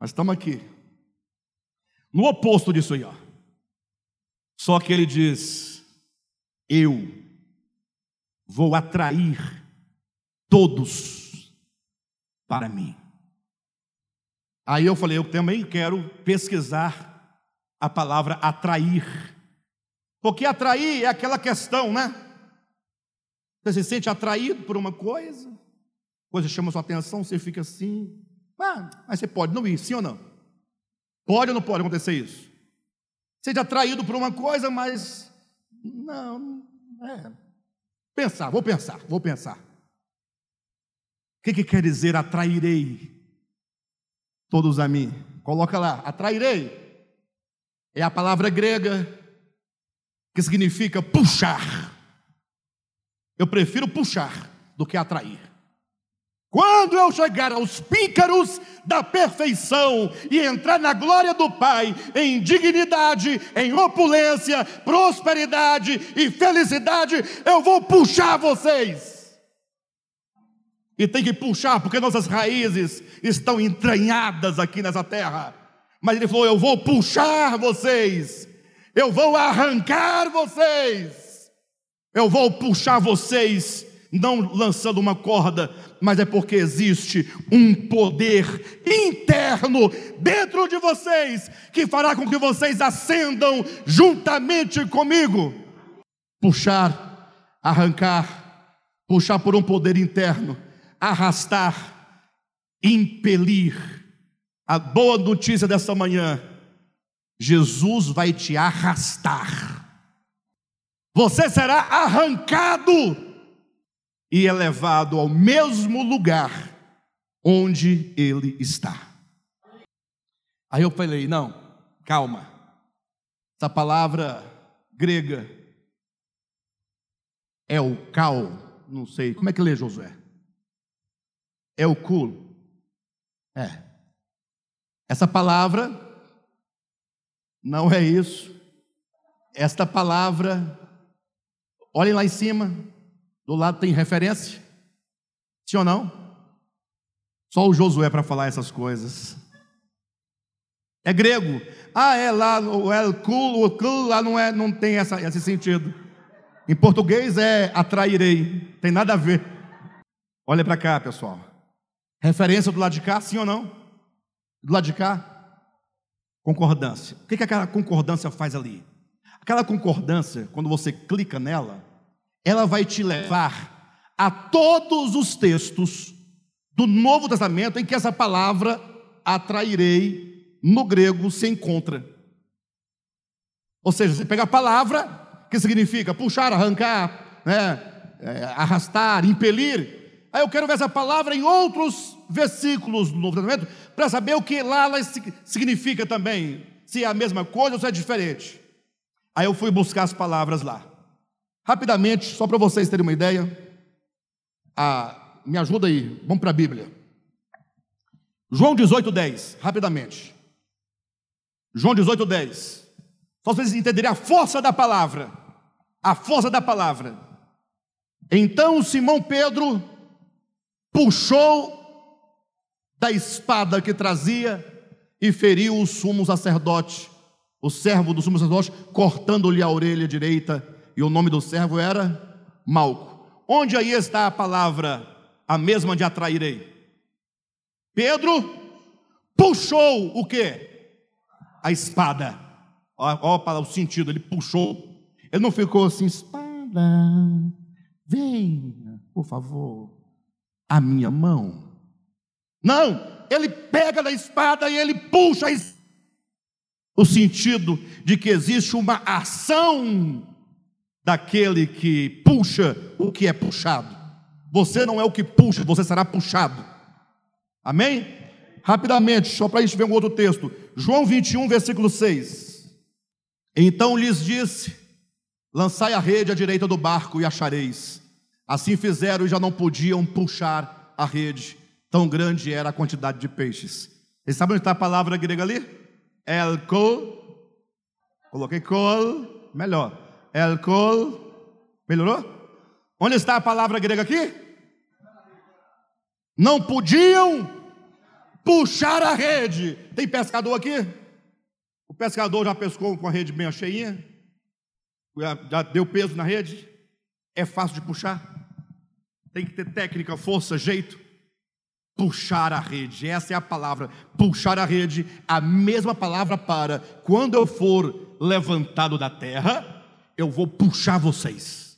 Nós estamos aqui. No oposto disso aí, ó. Só que ele diz: Eu vou atrair todos para mim. Aí eu falei, eu também quero pesquisar a palavra atrair. Porque atrair é aquela questão, né? Você se sente atraído por uma coisa, coisa chama sua atenção, você fica assim. Ah, mas você pode não ir, sim ou não? Pode ou não pode acontecer isso? Seja atraído por uma coisa, mas não, é, Pensar, vou pensar, vou pensar. O que, que quer dizer atrairei todos a mim? Coloca lá, atrairei. É a palavra grega que significa puxar. Eu prefiro puxar do que atrair. Quando eu chegar aos pícaros da perfeição e entrar na glória do Pai, em dignidade, em opulência, prosperidade e felicidade, eu vou puxar vocês. E tem que puxar, porque nossas raízes estão entranhadas aqui nessa terra. Mas ele falou: Eu vou puxar vocês, eu vou arrancar vocês, eu vou puxar vocês não lançando uma corda, mas é porque existe um poder interno dentro de vocês que fará com que vocês ascendam juntamente comigo. Puxar, arrancar, puxar por um poder interno, arrastar, impelir. A boa notícia dessa manhã: Jesus vai te arrastar. Você será arrancado e é levado ao mesmo lugar onde ele está. Aí eu falei: não, calma. Essa palavra grega é o cal, não sei, como é que lê Josué? É o culo. É. Essa palavra não é isso. Esta palavra, olhem lá em cima, do lado tem referência? Sim ou não? Só o Josué para falar essas coisas. É grego. Ah, é lá, o el kul, o kul lá não, é, não tem essa, esse sentido. Em português é atrairei. Tem nada a ver. Olha para cá, pessoal. Referência do lado de cá, sim ou não? Do lado de cá? Concordância. O que, que aquela concordância faz ali? Aquela concordância, quando você clica nela, ela vai te levar a todos os textos do Novo Testamento em que essa palavra atrairei no grego se encontra. Ou seja, você pega a palavra que significa puxar, arrancar, né, é, arrastar, impelir. Aí eu quero ver essa palavra em outros versículos do Novo Testamento para saber o que lá ela significa também, se é a mesma coisa ou se é diferente. Aí eu fui buscar as palavras lá. Rapidamente, só para vocês terem uma ideia, ah, me ajuda aí, vamos para a Bíblia. João 18, 10, rapidamente. João 18, 10. Só vocês entenderem a força da palavra. A força da palavra. Então Simão Pedro puxou da espada que trazia e feriu o sumo sacerdote, o servo do sumo sacerdote, cortando-lhe a orelha direita e o nome do servo era Malco. Onde aí está a palavra, a mesma de atrairei? Pedro puxou o que? A espada. Olha o sentido, ele puxou. Ele não ficou assim, espada, venha, por favor, a minha mão. Não, ele pega na espada e ele puxa a espada. O sentido de que existe uma ação daquele que puxa o que é puxado. Você não é o que puxa, você será puxado. Amém? Rapidamente, só para a gente ver um outro texto. João 21, versículo 6. Então lhes disse: Lançai a rede à direita do barco e achareis. Assim fizeram e já não podiam puxar a rede, tão grande era a quantidade de peixes. Vocês sabem onde está a palavra grega ali? Elkol. Coloquei col, melhor. Elkol. Melhorou? Onde está a palavra grega aqui? Não podiam puxar a rede. Tem pescador aqui? O pescador já pescou com a rede bem cheinha? Já deu peso na rede? É fácil de puxar? Tem que ter técnica, força, jeito. Puxar a rede, essa é a palavra. Puxar a rede, a mesma palavra para quando eu for levantado da terra, eu vou puxar vocês.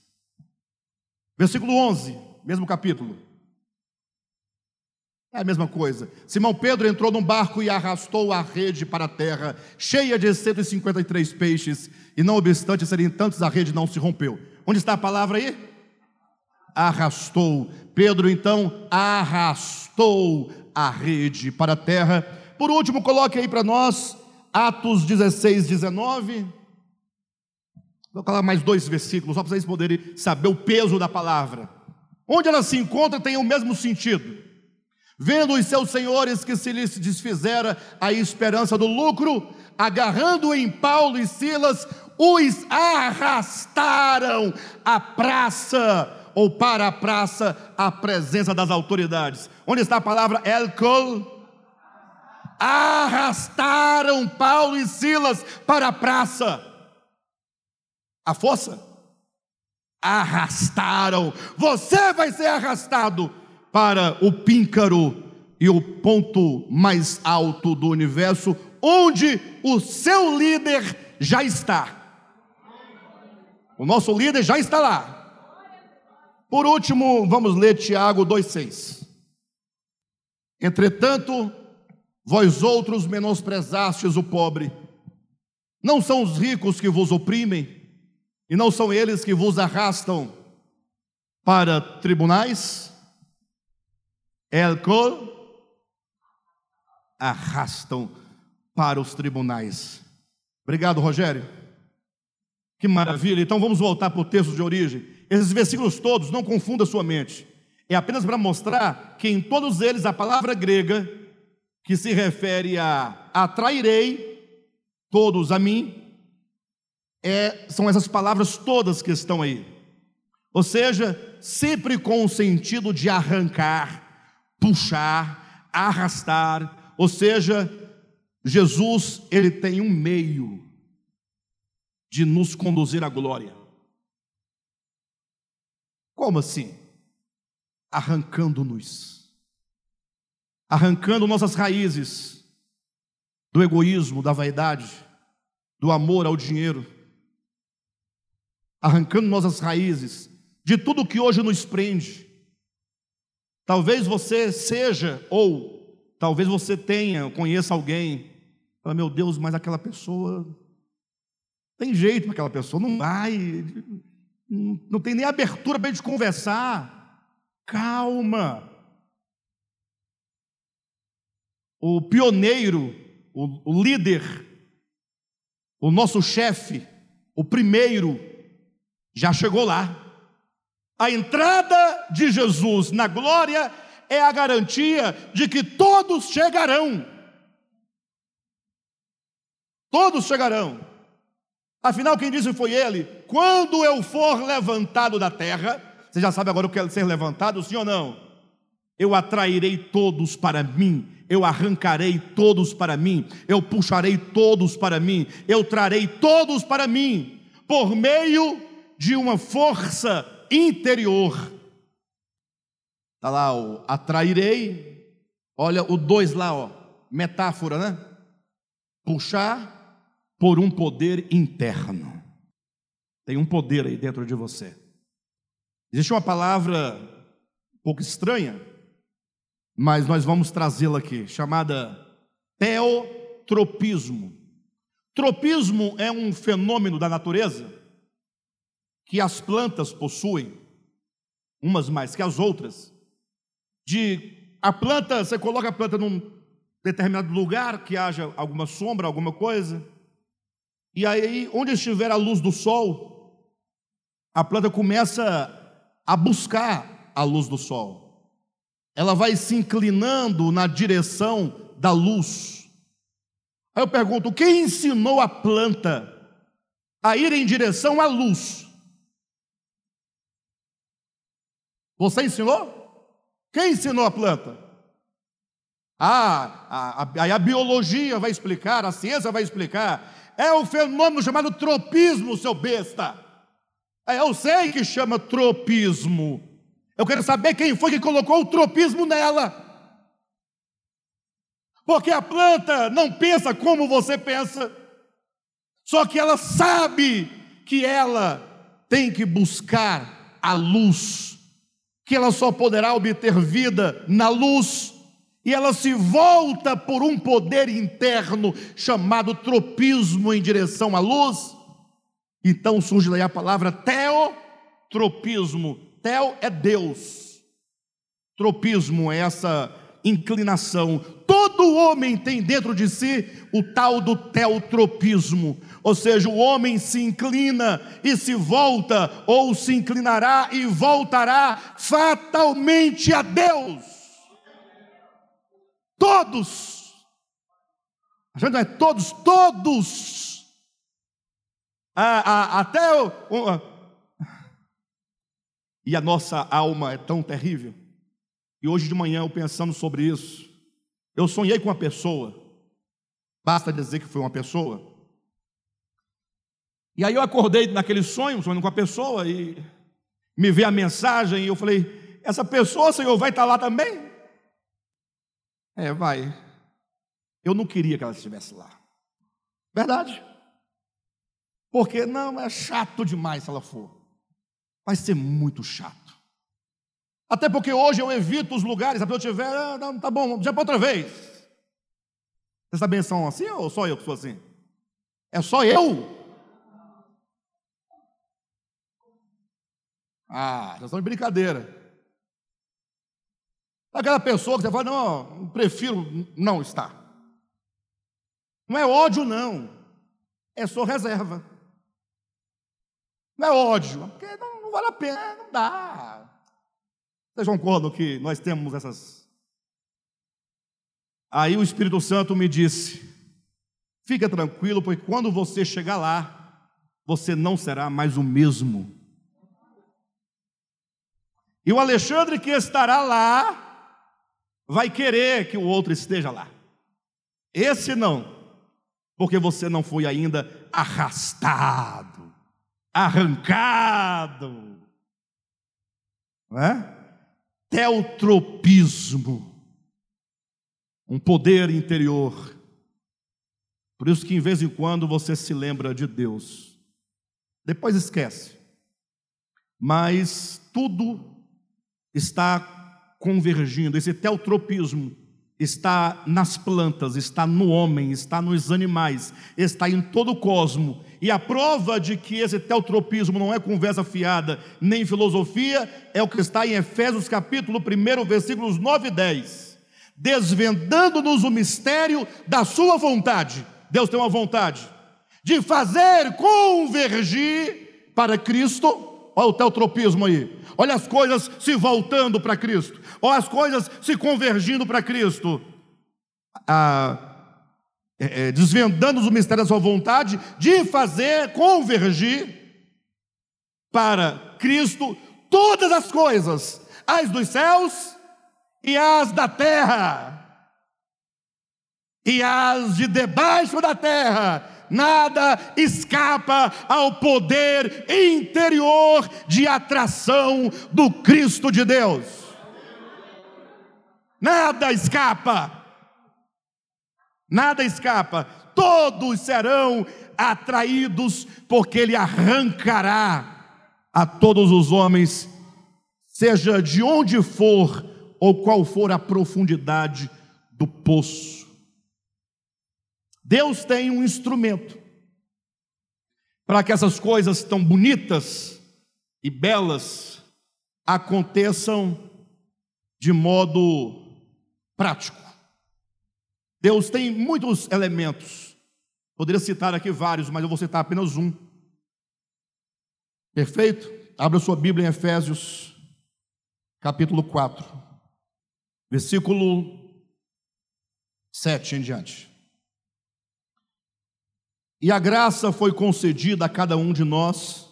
Versículo 11, mesmo capítulo. É a mesma coisa. Simão Pedro entrou num barco e arrastou a rede para a terra, cheia de 153 peixes, e não obstante serem tantos, a rede não se rompeu. Onde está a palavra aí? Arrastou. Pedro então arrastou a rede para a terra. Por último, coloque aí para nós Atos 16, 19. Vou colocar mais dois versículos, só para vocês poderem saber o peso da palavra. Onde ela se encontra tem o mesmo sentido. Vendo os seus senhores que se lhes desfizera a esperança do lucro, agarrando em Paulo e Silas, os arrastaram à praça, ou para a praça, à presença das autoridades. Onde está a palavra elcol? Arrastaram Paulo e Silas para a praça. A força? Arrastaram. Você vai ser arrastado para o píncaro e o ponto mais alto do universo, onde o seu líder já está. O nosso líder já está lá. Por último, vamos ler Tiago 2,6. Entretanto, vós outros menosprezastes o pobre. Não são os ricos que vos oprimem, e não são eles que vos arrastam para tribunais? Elcol arrastam para os tribunais. Obrigado, Rogério. Que maravilha. Então vamos voltar para o texto de origem. Esses versículos todos, não confunda sua mente. É apenas para mostrar que em todos eles a palavra grega, que se refere a atrairei todos a mim, é, são essas palavras todas que estão aí. Ou seja, sempre com o sentido de arrancar, puxar, arrastar, ou seja, Jesus, ele tem um meio de nos conduzir à glória. Como assim? Arrancando-nos, arrancando nossas raízes do egoísmo, da vaidade, do amor ao dinheiro, arrancando nossas raízes de tudo que hoje nos prende, Talvez você seja, ou talvez você tenha, conheça alguém, fala, meu Deus, mas aquela pessoa, tem jeito para aquela pessoa, não vai, não tem nem abertura para a gente conversar. Calma. O pioneiro, o, o líder, o nosso chefe, o primeiro, já chegou lá. A entrada de Jesus na glória é a garantia de que todos chegarão. Todos chegarão. Afinal, quem disse foi ele: quando eu for levantado da terra, você já sabe agora o que é ser levantado, sim ou não? Eu atrairei todos para mim, eu arrancarei todos para mim, eu puxarei todos para mim, eu trarei todos para mim, por meio de uma força interior. Está lá o atrairei. Olha o dois lá, ó, metáfora, né? Puxar por um poder interno. Tem um poder aí dentro de você. Existe uma palavra um pouco estranha, mas nós vamos trazê-la aqui, chamada teotropismo. Tropismo é um fenômeno da natureza que as plantas possuem, umas mais que as outras, de a planta, você coloca a planta num determinado lugar que haja alguma sombra, alguma coisa. E aí, onde estiver a luz do sol, a planta começa a buscar a luz do sol. Ela vai se inclinando na direção da luz. Aí eu pergunto: quem ensinou a planta a ir em direção à luz? Você ensinou? Quem ensinou a planta? Ah, aí a, a, biologia vai explicar, a ciência vai explicar. É o fenômeno chamado tropismo, seu besta. É, eu sei que chama tropismo. Eu quero saber quem foi que colocou o tropismo nela. Porque a planta não pensa como você pensa, só que ela sabe que ela tem que buscar a luz, que ela só poderá obter vida na luz, e ela se volta por um poder interno chamado tropismo em direção à luz. Então surge daí a palavra teotropismo. Teo é Deus. Tropismo é essa inclinação. Todo homem tem dentro de si o tal do teotropismo, ou seja, o homem se inclina e se volta, ou se inclinará e voltará fatalmente a Deus. Todos, a gente não é todos, todos, até o, e a nossa alma é tão terrível e hoje de manhã eu pensando sobre isso, eu sonhei com uma pessoa, basta dizer que foi uma pessoa. E aí eu acordei naquele sonho, sonhando com a pessoa, e me veio a mensagem, e eu falei: essa pessoa, Senhor, vai estar lá também? É, vai. Eu não queria que ela estivesse lá. Verdade. Porque não, é chato demais se ela for. Vai ser muito chato. Até porque hoje eu evito os lugares, se pessoa tiver, ah, não, tá bom, já para outra vez. Vocês também são assim ou só eu que sou assim? É só eu? Ah, já estão de brincadeira. Aquela pessoa que você fala, não, prefiro não estar. Não é ódio, não. É só reserva. Não é ódio, porque não, não vale a pena, não dá. Vocês concordam que nós temos essas. Aí o Espírito Santo me disse: fica tranquilo, porque quando você chegar lá, você não será mais o mesmo. E o Alexandre que estará lá, vai querer que o outro esteja lá. Esse não, porque você não foi ainda arrastado, arrancado, não é? Teotropismo, um poder interior. Por isso que em vez em quando você se lembra de Deus, depois esquece. Mas tudo está convergindo, esse teotropismo está nas plantas, está no homem, está nos animais, está em todo o cosmo. E a prova de que esse teotropismo não é conversa fiada, nem filosofia, é o que está em Efésios capítulo 1, versículos 9 e 10. Desvendando-nos o mistério da sua vontade. Deus tem uma vontade de fazer convergir para Cristo. Olha o teotropismo aí. Olha as coisas se voltando para Cristo. Ou as coisas se convergindo para Cristo, ah, é, é, desvendando o mistério da sua vontade, de fazer convergir para Cristo todas as coisas, as dos céus e as da terra, e as de debaixo da terra, nada escapa ao poder interior de atração do Cristo de Deus nada escapa. Nada escapa. Todos serão atraídos, porque Ele arrancará a todos os homens, seja de onde for ou qual for a profundidade do poço. Deus tem um instrumento para que essas coisas tão bonitas e belas aconteçam de modo prático. Deus tem muitos elementos. Poderia citar aqui vários, mas eu vou citar apenas um. Perfeito? Abra sua Bíblia em Efésios, capítulo 4, versículo 7 em diante. E a graça foi concedida a cada um de nós,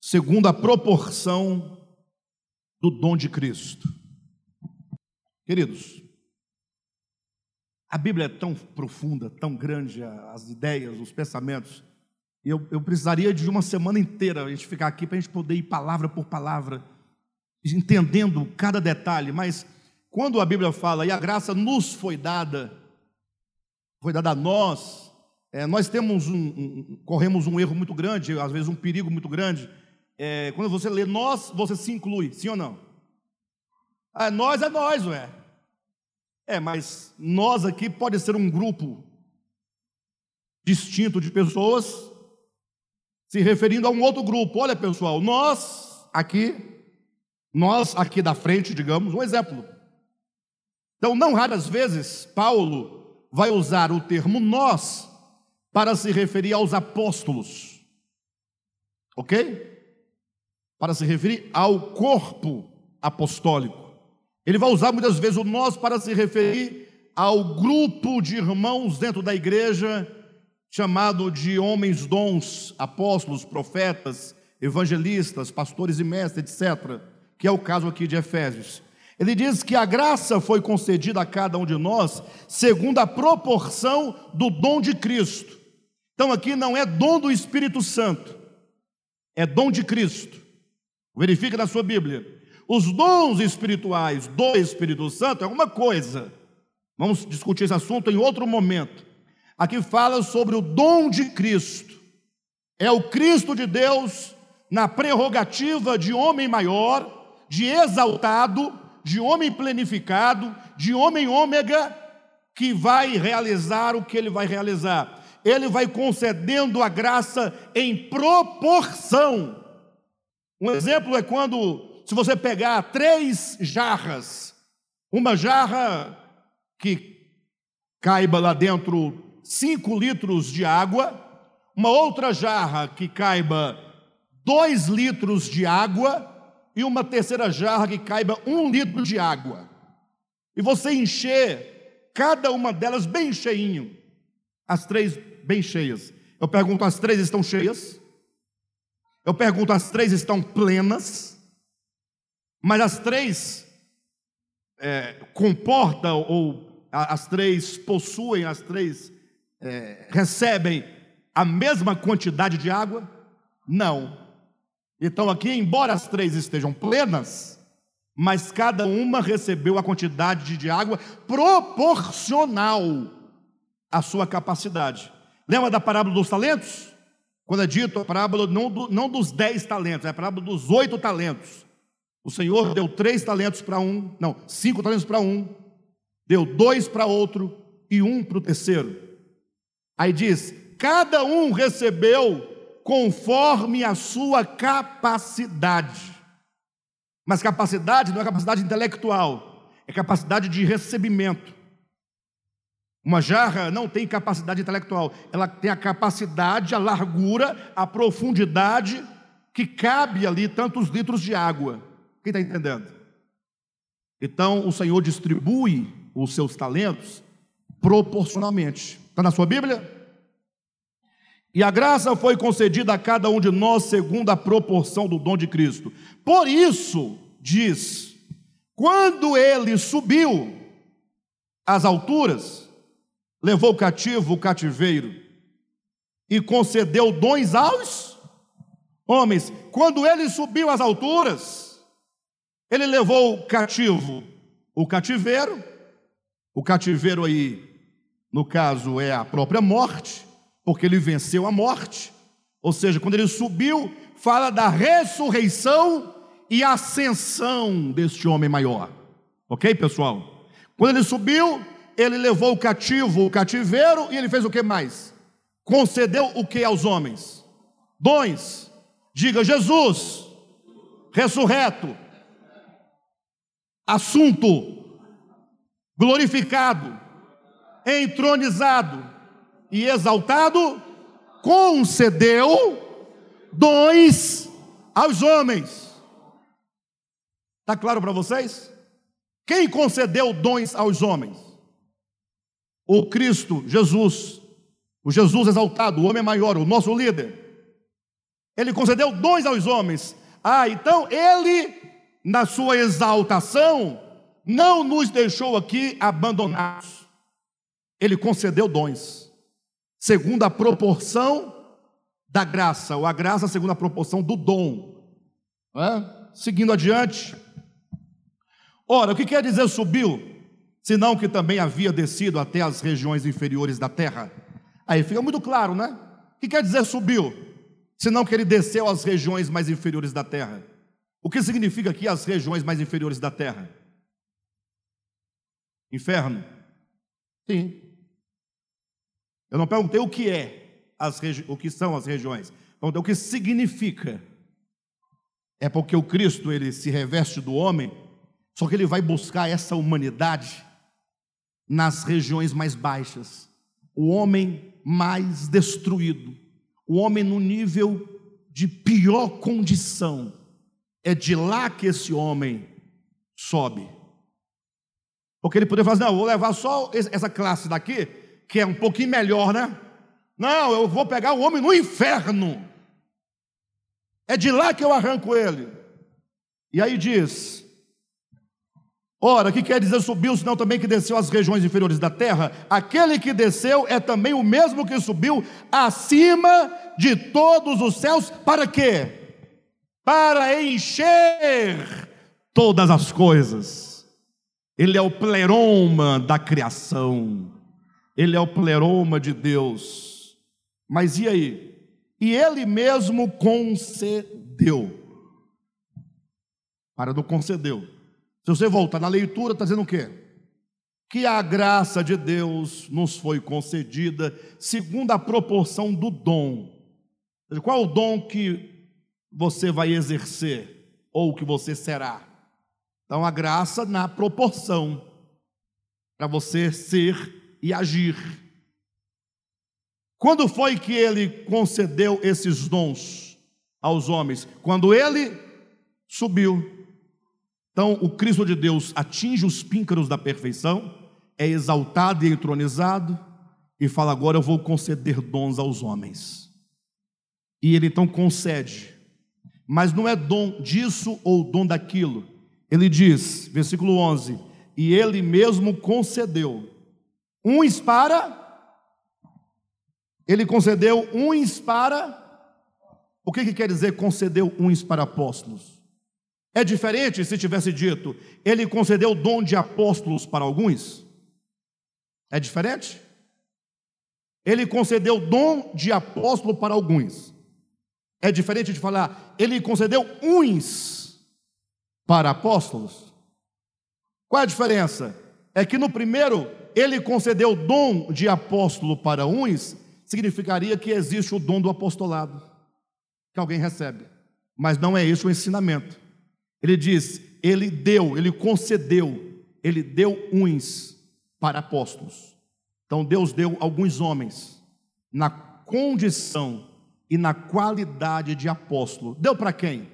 segundo a proporção do dom de Cristo. Queridos, a Bíblia é tão profunda, tão grande, as ideias, os pensamentos. Eu, eu precisaria de uma semana inteira a gente ficar aqui para a gente poder ir palavra por palavra, entendendo cada detalhe. Mas quando a Bíblia fala e a graça nos foi dada, foi dada a nós, é, nós temos um, um, corremos um erro muito grande, às vezes um perigo muito grande. É, quando você lê nós, você se inclui, sim ou não? Ah, nós é nós, ué. É, mas nós aqui pode ser um grupo distinto de pessoas se referindo a um outro grupo. Olha, pessoal, nós aqui, nós aqui da frente, digamos, um exemplo. Então, não raras vezes, Paulo vai usar o termo nós para se referir aos apóstolos, ok? Para se referir ao corpo apostólico. Ele vai usar muitas vezes o nós para se referir ao grupo de irmãos dentro da igreja, chamado de homens dons, apóstolos, profetas, evangelistas, pastores e mestres, etc., que é o caso aqui de Efésios. Ele diz que a graça foi concedida a cada um de nós segundo a proporção do dom de Cristo. Então aqui não é dom do Espírito Santo, é dom de Cristo. Verifique na sua Bíblia. Os dons espirituais do Espírito Santo é uma coisa. Vamos discutir esse assunto em outro momento. Aqui fala sobre o dom de Cristo. É o Cristo de Deus na prerrogativa de homem maior, de exaltado, de homem plenificado, de homem ômega, que vai realizar o que ele vai realizar ele vai concedendo a graça em proporção. Um exemplo é quando, se você pegar três jarras, uma jarra que caiba lá dentro cinco litros de água, uma outra jarra que caiba dois litros de água e uma terceira jarra que caiba um litro de água. E você encher cada uma delas bem cheinho, as três bem cheias. Eu pergunto: as três estão cheias? Eu pergunto: as três estão plenas? Mas as três é, comportam, ou as três possuem, as três é, recebem a mesma quantidade de água? Não. Então, aqui, embora as três estejam plenas, mas cada uma recebeu a quantidade de água proporcional à sua capacidade. Lembra da parábola dos talentos? Quando é dito a parábola não, do, não dos dez talentos, é a parábola dos oito talentos. O Senhor deu três talentos para um, não, cinco talentos para um, deu dois para outro e um para o terceiro. Aí diz: cada um recebeu conforme a sua capacidade. Mas capacidade não é capacidade intelectual, é capacidade de recebimento. Uma jarra não tem capacidade intelectual, ela tem a capacidade, a largura, a profundidade que cabe ali tantos litros de água. Quem está entendendo? Então o Senhor distribui os seus talentos proporcionalmente. Está na sua Bíblia? E a graça foi concedida a cada um de nós segundo a proporção do dom de Cristo. Por isso, diz, quando ele subiu às alturas, levou cativo o cativeiro e concedeu dons aos homens. Quando ele subiu às alturas, ele levou cativo o cativeiro, o cativeiro aí, no caso, é a própria morte, porque ele venceu a morte. Ou seja, quando ele subiu, fala da ressurreição e ascensão deste homem maior. Ok, pessoal? Quando ele subiu, ele levou o cativo, o cativeiro, e ele fez o que mais? Concedeu o que aos homens? Dons. Diga Jesus, ressurreto. Assunto: glorificado, entronizado e exaltado, concedeu dons aos homens. Está claro para vocês? Quem concedeu dons aos homens? O Cristo, Jesus, o Jesus exaltado, o homem maior, o nosso líder. Ele concedeu dons aos homens. Ah, então ele, na sua exaltação, não nos deixou aqui abandonados. Ele concedeu dons, segundo a proporção da graça, ou a graça segundo a proporção do dom. Seguindo adiante. Ora, o que quer dizer subiu? Senão que também havia descido até as regiões inferiores da terra. Aí fica muito claro, né? O que quer dizer subiu? senão que ele desceu às regiões mais inferiores da terra. O que significa aqui as regiões mais inferiores da terra? Inferno? Sim. Eu não perguntei o que é, as o que são as regiões. Perguntei o que significa. É porque o Cristo ele se reveste do homem, só que ele vai buscar essa humanidade nas regiões mais baixas. O homem mais destruído o homem no nível de pior condição. É de lá que esse homem sobe. Porque ele poderia falar, assim, não, vou levar só essa classe daqui, que é um pouquinho melhor, né? Não, eu vou pegar o homem no inferno. É de lá que eu arranco ele. E aí diz: Ora, o que quer dizer subiu, senão também que desceu às regiões inferiores da terra? Aquele que desceu é também o mesmo que subiu acima de todos os céus, para quê? Para encher todas as coisas. Ele é o pleroma da criação, ele é o pleroma de Deus. Mas e aí? E ele mesmo concedeu. Para do concedeu se você voltar na leitura, está dizendo o quê? Que a graça de Deus nos foi concedida segundo a proporção do dom. Qual o dom que você vai exercer ou que você será? Então, a graça na proporção para você ser e agir. Quando foi que ele concedeu esses dons aos homens? Quando ele subiu então, o Cristo de Deus atinge os píncaros da perfeição, é exaltado e entronizado, e fala: agora eu vou conceder dons aos homens. E ele então concede, mas não é dom disso ou dom daquilo. Ele diz, versículo 11: E ele mesmo concedeu uns para. Ele concedeu uns para. O que, que quer dizer concedeu uns para apóstolos? É diferente se tivesse dito, ele concedeu o dom de apóstolos para alguns? É diferente? Ele concedeu dom de apóstolo para alguns. É diferente de falar, ele concedeu uns para apóstolos. Qual é a diferença? É que no primeiro, ele concedeu dom de apóstolo para uns, significaria que existe o dom do apostolado, que alguém recebe. Mas não é esse o ensinamento. Ele diz: Ele deu, Ele concedeu, Ele deu uns para apóstolos. Então Deus deu alguns homens na condição e na qualidade de apóstolo. Deu para quem?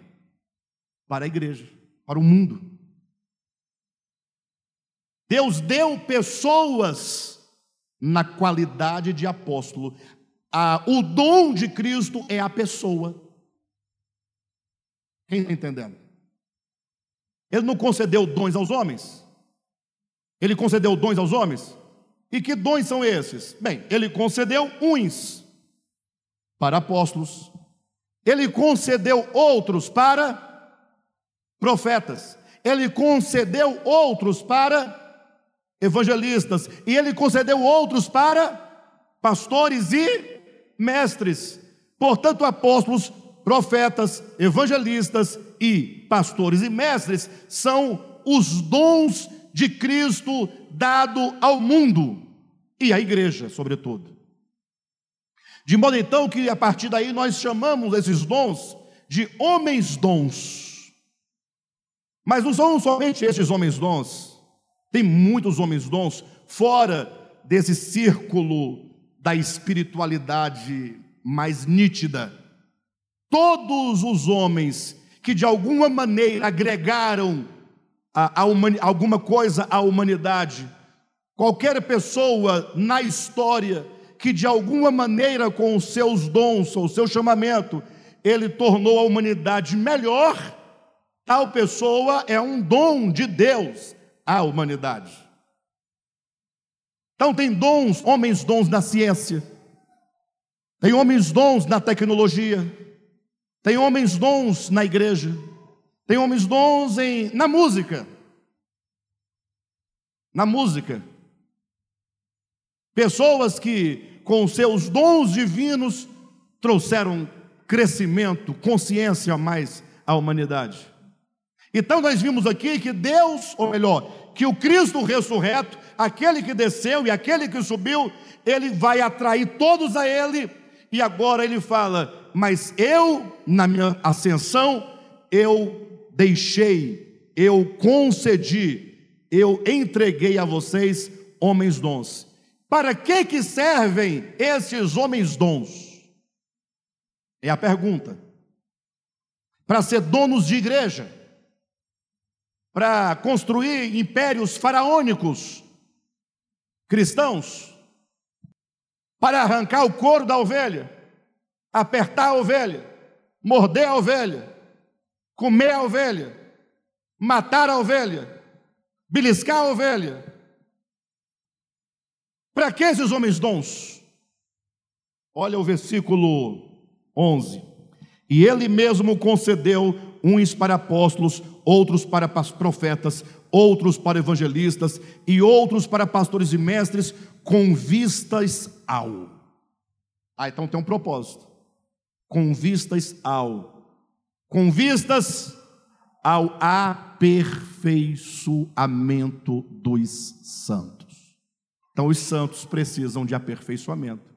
Para a igreja, para o mundo. Deus deu pessoas na qualidade de apóstolo. Ah, o dom de Cristo é a pessoa. Quem está entendendo? Ele não concedeu dons aos homens? Ele concedeu dons aos homens? E que dons são esses? Bem, ele concedeu uns para apóstolos, ele concedeu outros para profetas, ele concedeu outros para evangelistas, e ele concedeu outros para pastores e mestres. Portanto, apóstolos profetas, evangelistas e pastores e mestres são os dons de Cristo dado ao mundo e à igreja, sobretudo. De modo então que a partir daí nós chamamos esses dons de homens dons. Mas não são somente esses homens dons. Tem muitos homens dons fora desse círculo da espiritualidade mais nítida. Todos os homens que de alguma maneira agregaram a, a alguma coisa à humanidade, qualquer pessoa na história que de alguma maneira com os seus dons ou seu chamamento, ele tornou a humanidade melhor, tal pessoa é um dom de Deus à humanidade. Então tem dons, homens dons na ciência, tem homens dons na tecnologia, tem homens dons na igreja, tem homens dons em, na música. Na música. Pessoas que, com seus dons divinos, trouxeram crescimento, consciência a mais à humanidade. Então nós vimos aqui que Deus, ou melhor, que o Cristo ressurreto, aquele que desceu e aquele que subiu, ele vai atrair todos a ele, e agora ele fala: Mas eu, na minha ascensão, eu deixei, eu concedi, eu entreguei a vocês homens dons. Para que que servem esses homens dons? É a pergunta. Para ser donos de igreja, para construir impérios faraônicos, cristãos, para arrancar o couro da ovelha, apertar a ovelha, morder a ovelha, comer a ovelha, matar a ovelha, beliscar a ovelha. Para que esses homens dons? Olha o versículo 11. E ele mesmo concedeu uns para apóstolos, outros para profetas, outros para evangelistas e outros para pastores e mestres, com vistas ao. Ah, então tem um propósito. Com vistas ao. Com vistas ao aperfeiçoamento dos santos. Então os santos precisam de aperfeiçoamento.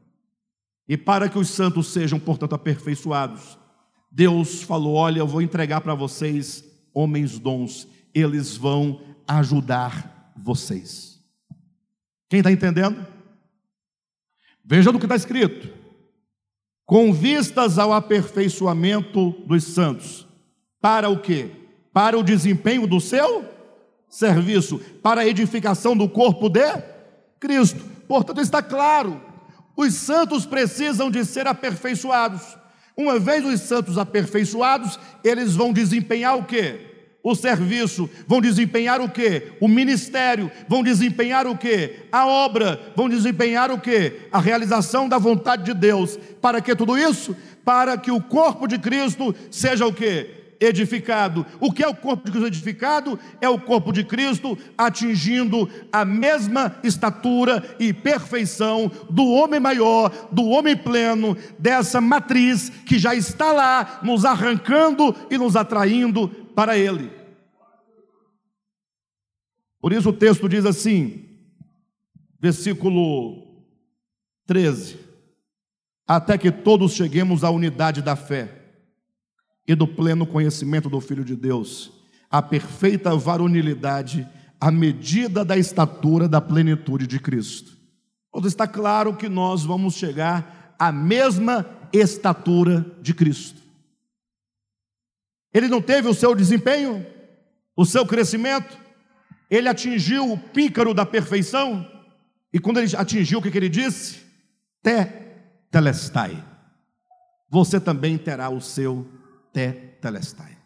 E para que os santos sejam, portanto, aperfeiçoados, Deus falou: Olha, eu vou entregar para vocês homens dons, eles vão ajudar vocês. Quem está entendendo? Veja do que está escrito: com vistas ao aperfeiçoamento dos santos, para o quê? Para o desempenho do seu serviço, para a edificação do corpo de Cristo. Portanto, está claro: os santos precisam de ser aperfeiçoados. Uma vez os santos aperfeiçoados, eles vão desempenhar o quê? O serviço, vão desempenhar o quê? O ministério, vão desempenhar o quê? A obra, vão desempenhar o quê? A realização da vontade de Deus. Para que tudo isso? Para que o corpo de Cristo seja o quê? Edificado. O que é o corpo de Cristo edificado? É o corpo de Cristo atingindo a mesma estatura e perfeição do homem maior, do homem pleno, dessa matriz que já está lá, nos arrancando e nos atraindo para Ele. Por isso o texto diz assim, versículo 13: Até que todos cheguemos à unidade da fé e do pleno conhecimento do Filho de Deus, a perfeita varonilidade, a medida da estatura da plenitude de Cristo. Quando está claro que nós vamos chegar à mesma estatura de Cristo. Ele não teve o seu desempenho, o seu crescimento, ele atingiu o pícaro da perfeição, e quando ele atingiu, o que, que ele disse? Te telestai. Você também terá o seu tetelestai.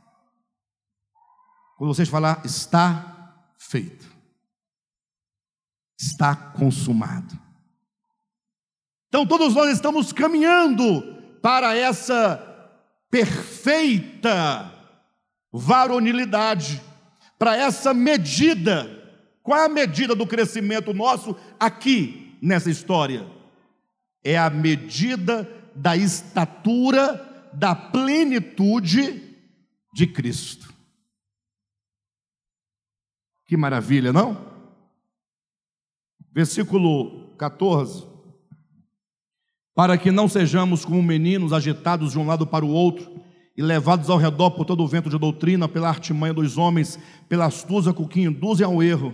Quando vocês falar está feito, está consumado. Então todos nós estamos caminhando para essa perfeita varonilidade, para essa medida. Qual é a medida do crescimento nosso aqui nessa história? É a medida da estatura da plenitude de Cristo. Que maravilha, não? Versículo 14. Para que não sejamos como meninos agitados de um lado para o outro e levados ao redor por todo o vento de doutrina, pela artimanha dos homens, pela astúcia com que induzem ao erro,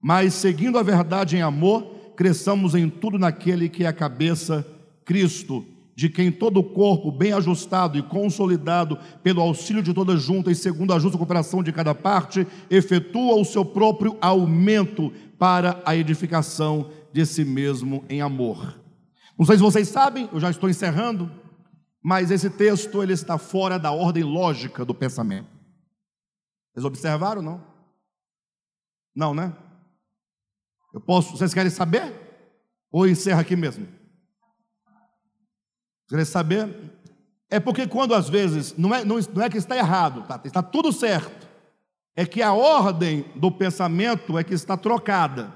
mas seguindo a verdade em amor, cresçamos em tudo naquele que é a cabeça, Cristo, de quem todo o corpo, bem ajustado e consolidado pelo auxílio de toda junta e segundo a justa cooperação de cada parte, efetua o seu próprio aumento para a edificação de si mesmo em amor. Não sei se vocês sabem, eu já estou encerrando, mas esse texto ele está fora da ordem lógica do pensamento. Vocês observaram, não? Não, né? Eu posso, vocês querem saber? Ou encerra aqui mesmo? Querem saber? É porque quando às vezes, não é, não, não é que está errado, tá? está tudo certo. É que a ordem do pensamento é que está trocada.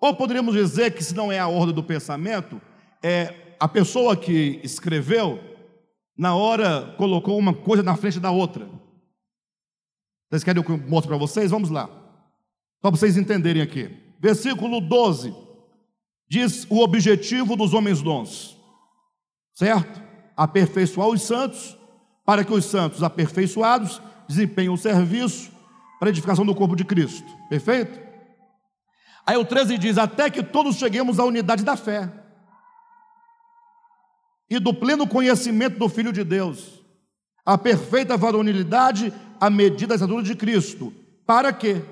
Ou poderíamos dizer que se não é a ordem do pensamento, é a pessoa que escreveu, na hora colocou uma coisa na frente da outra. Vocês querem que eu mostre para vocês? Vamos lá. Só para vocês entenderem aqui. Versículo 12 diz o objetivo dos homens dons, certo? Aperfeiçoar os santos, para que os santos aperfeiçoados desempenhem o serviço para a edificação do corpo de Cristo. Perfeito? Aí o 13 diz: Até que todos cheguemos à unidade da fé e do pleno conhecimento do Filho de Deus, a perfeita varonilidade à medida da estatura de Cristo. Para quê?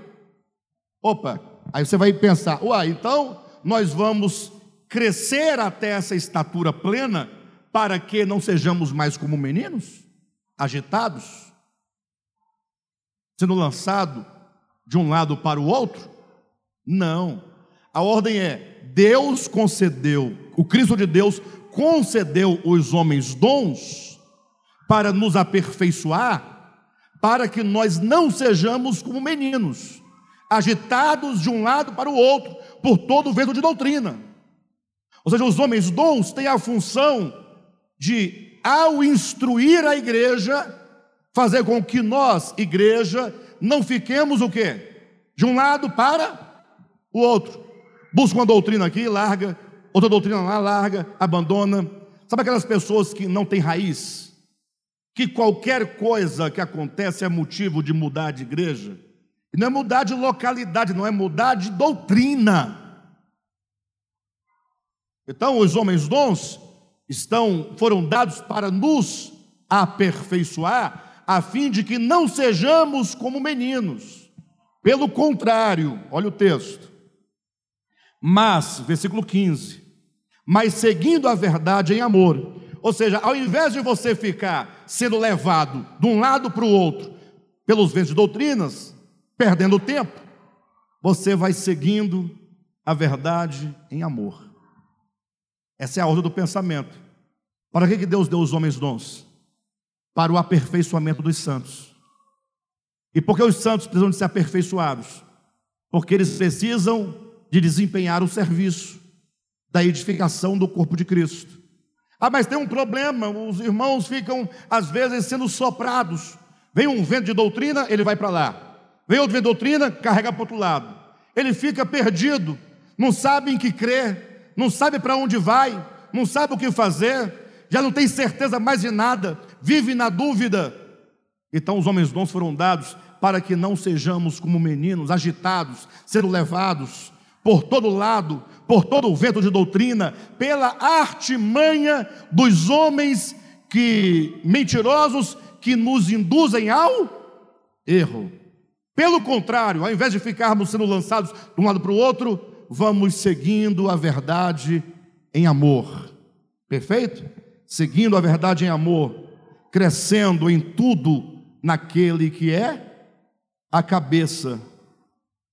Opa, aí você vai pensar, uai, então nós vamos crescer até essa estatura plena para que não sejamos mais como meninos, agitados, sendo lançado de um lado para o outro? Não. A ordem é: Deus concedeu, o Cristo de Deus concedeu os homens dons para nos aperfeiçoar, para que nós não sejamos como meninos, agitados de um lado para o outro por todo o vento de doutrina. Ou seja, os homens dons têm a função de, ao instruir a igreja, fazer com que nós, igreja, não fiquemos o quê? De um lado para o outro. Busca uma doutrina aqui, larga, outra doutrina lá, larga, abandona. Sabe aquelas pessoas que não têm raiz? Que qualquer coisa que acontece é motivo de mudar de igreja? E não é mudar de localidade, não é mudar de doutrina. Então, os homens dons estão foram dados para nos aperfeiçoar, a fim de que não sejamos como meninos. Pelo contrário, olha o texto. Mas, versículo 15, mas seguindo a verdade em amor. Ou seja, ao invés de você ficar sendo levado de um lado para o outro pelos ventos de doutrinas, perdendo tempo, você vai seguindo a verdade em amor. Essa é a ordem do pensamento. Para que Deus deu os homens dons? Para o aperfeiçoamento dos santos. E por que os santos precisam de ser aperfeiçoados? Porque eles precisam de desempenhar o serviço da edificação do corpo de Cristo. Ah, mas tem um problema, os irmãos ficam às vezes sendo soprados. Vem um vento de doutrina, ele vai para lá. Vem outro vento de doutrina, carrega para o outro lado. Ele fica perdido, não sabe em que crer, não sabe para onde vai, não sabe o que fazer, já não tem certeza mais de nada, vive na dúvida. Então os homens dons foram dados para que não sejamos como meninos agitados, sendo levados por todo lado, por todo o vento de doutrina, pela artimanha dos homens que mentirosos que nos induzem ao erro. Pelo contrário, ao invés de ficarmos sendo lançados de um lado para o outro, vamos seguindo a verdade em amor. Perfeito? Seguindo a verdade em amor, crescendo em tudo naquele que é a cabeça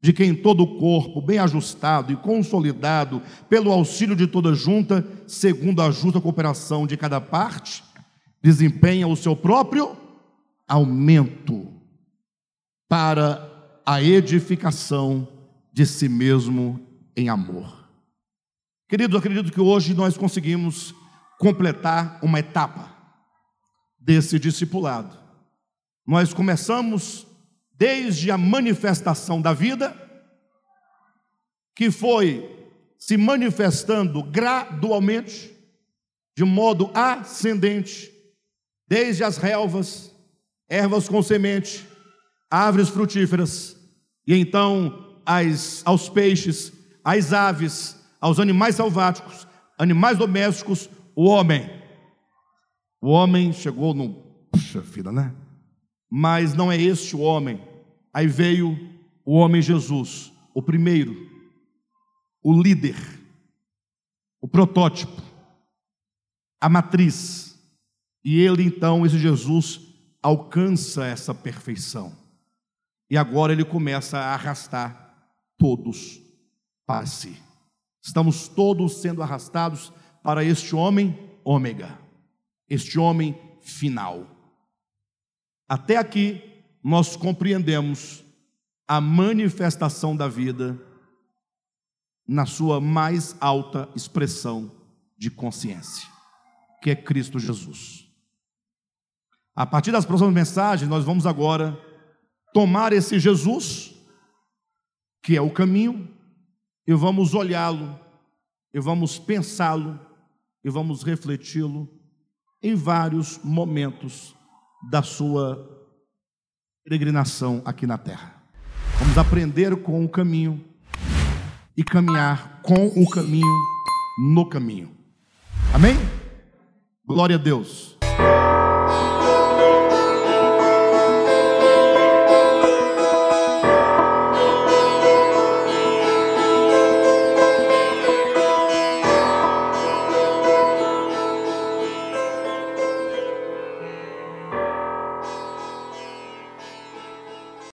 de quem todo o corpo, bem ajustado e consolidado pelo auxílio de toda junta, segundo a justa cooperação de cada parte, desempenha o seu próprio aumento para a edificação de si mesmo em amor. Queridos, acredito que hoje nós conseguimos completar uma etapa desse discipulado. Nós começamos desde a manifestação da vida, que foi se manifestando gradualmente, de modo ascendente, desde as relvas, ervas com semente, árvores frutíferas, e então às, aos peixes, às aves, aos animais selváticos, animais domésticos, o homem. O homem chegou no. Puxa vida, né? Mas não é este o homem. Aí veio o homem Jesus, o primeiro, o líder, o protótipo, a matriz. E ele então, esse Jesus, alcança essa perfeição. E agora ele começa a arrastar todos para si. Estamos todos sendo arrastados para este homem ômega, este homem final. Até aqui nós compreendemos a manifestação da vida na sua mais alta expressão de consciência, que é Cristo Jesus. A partir das próximas mensagens, nós vamos agora tomar esse Jesus, que é o caminho, e vamos olhá-lo, e vamos pensá-lo, e vamos refleti-lo em vários momentos da sua peregrinação aqui na terra. Vamos aprender com o caminho e caminhar com o caminho no caminho. Amém? Glória a Deus.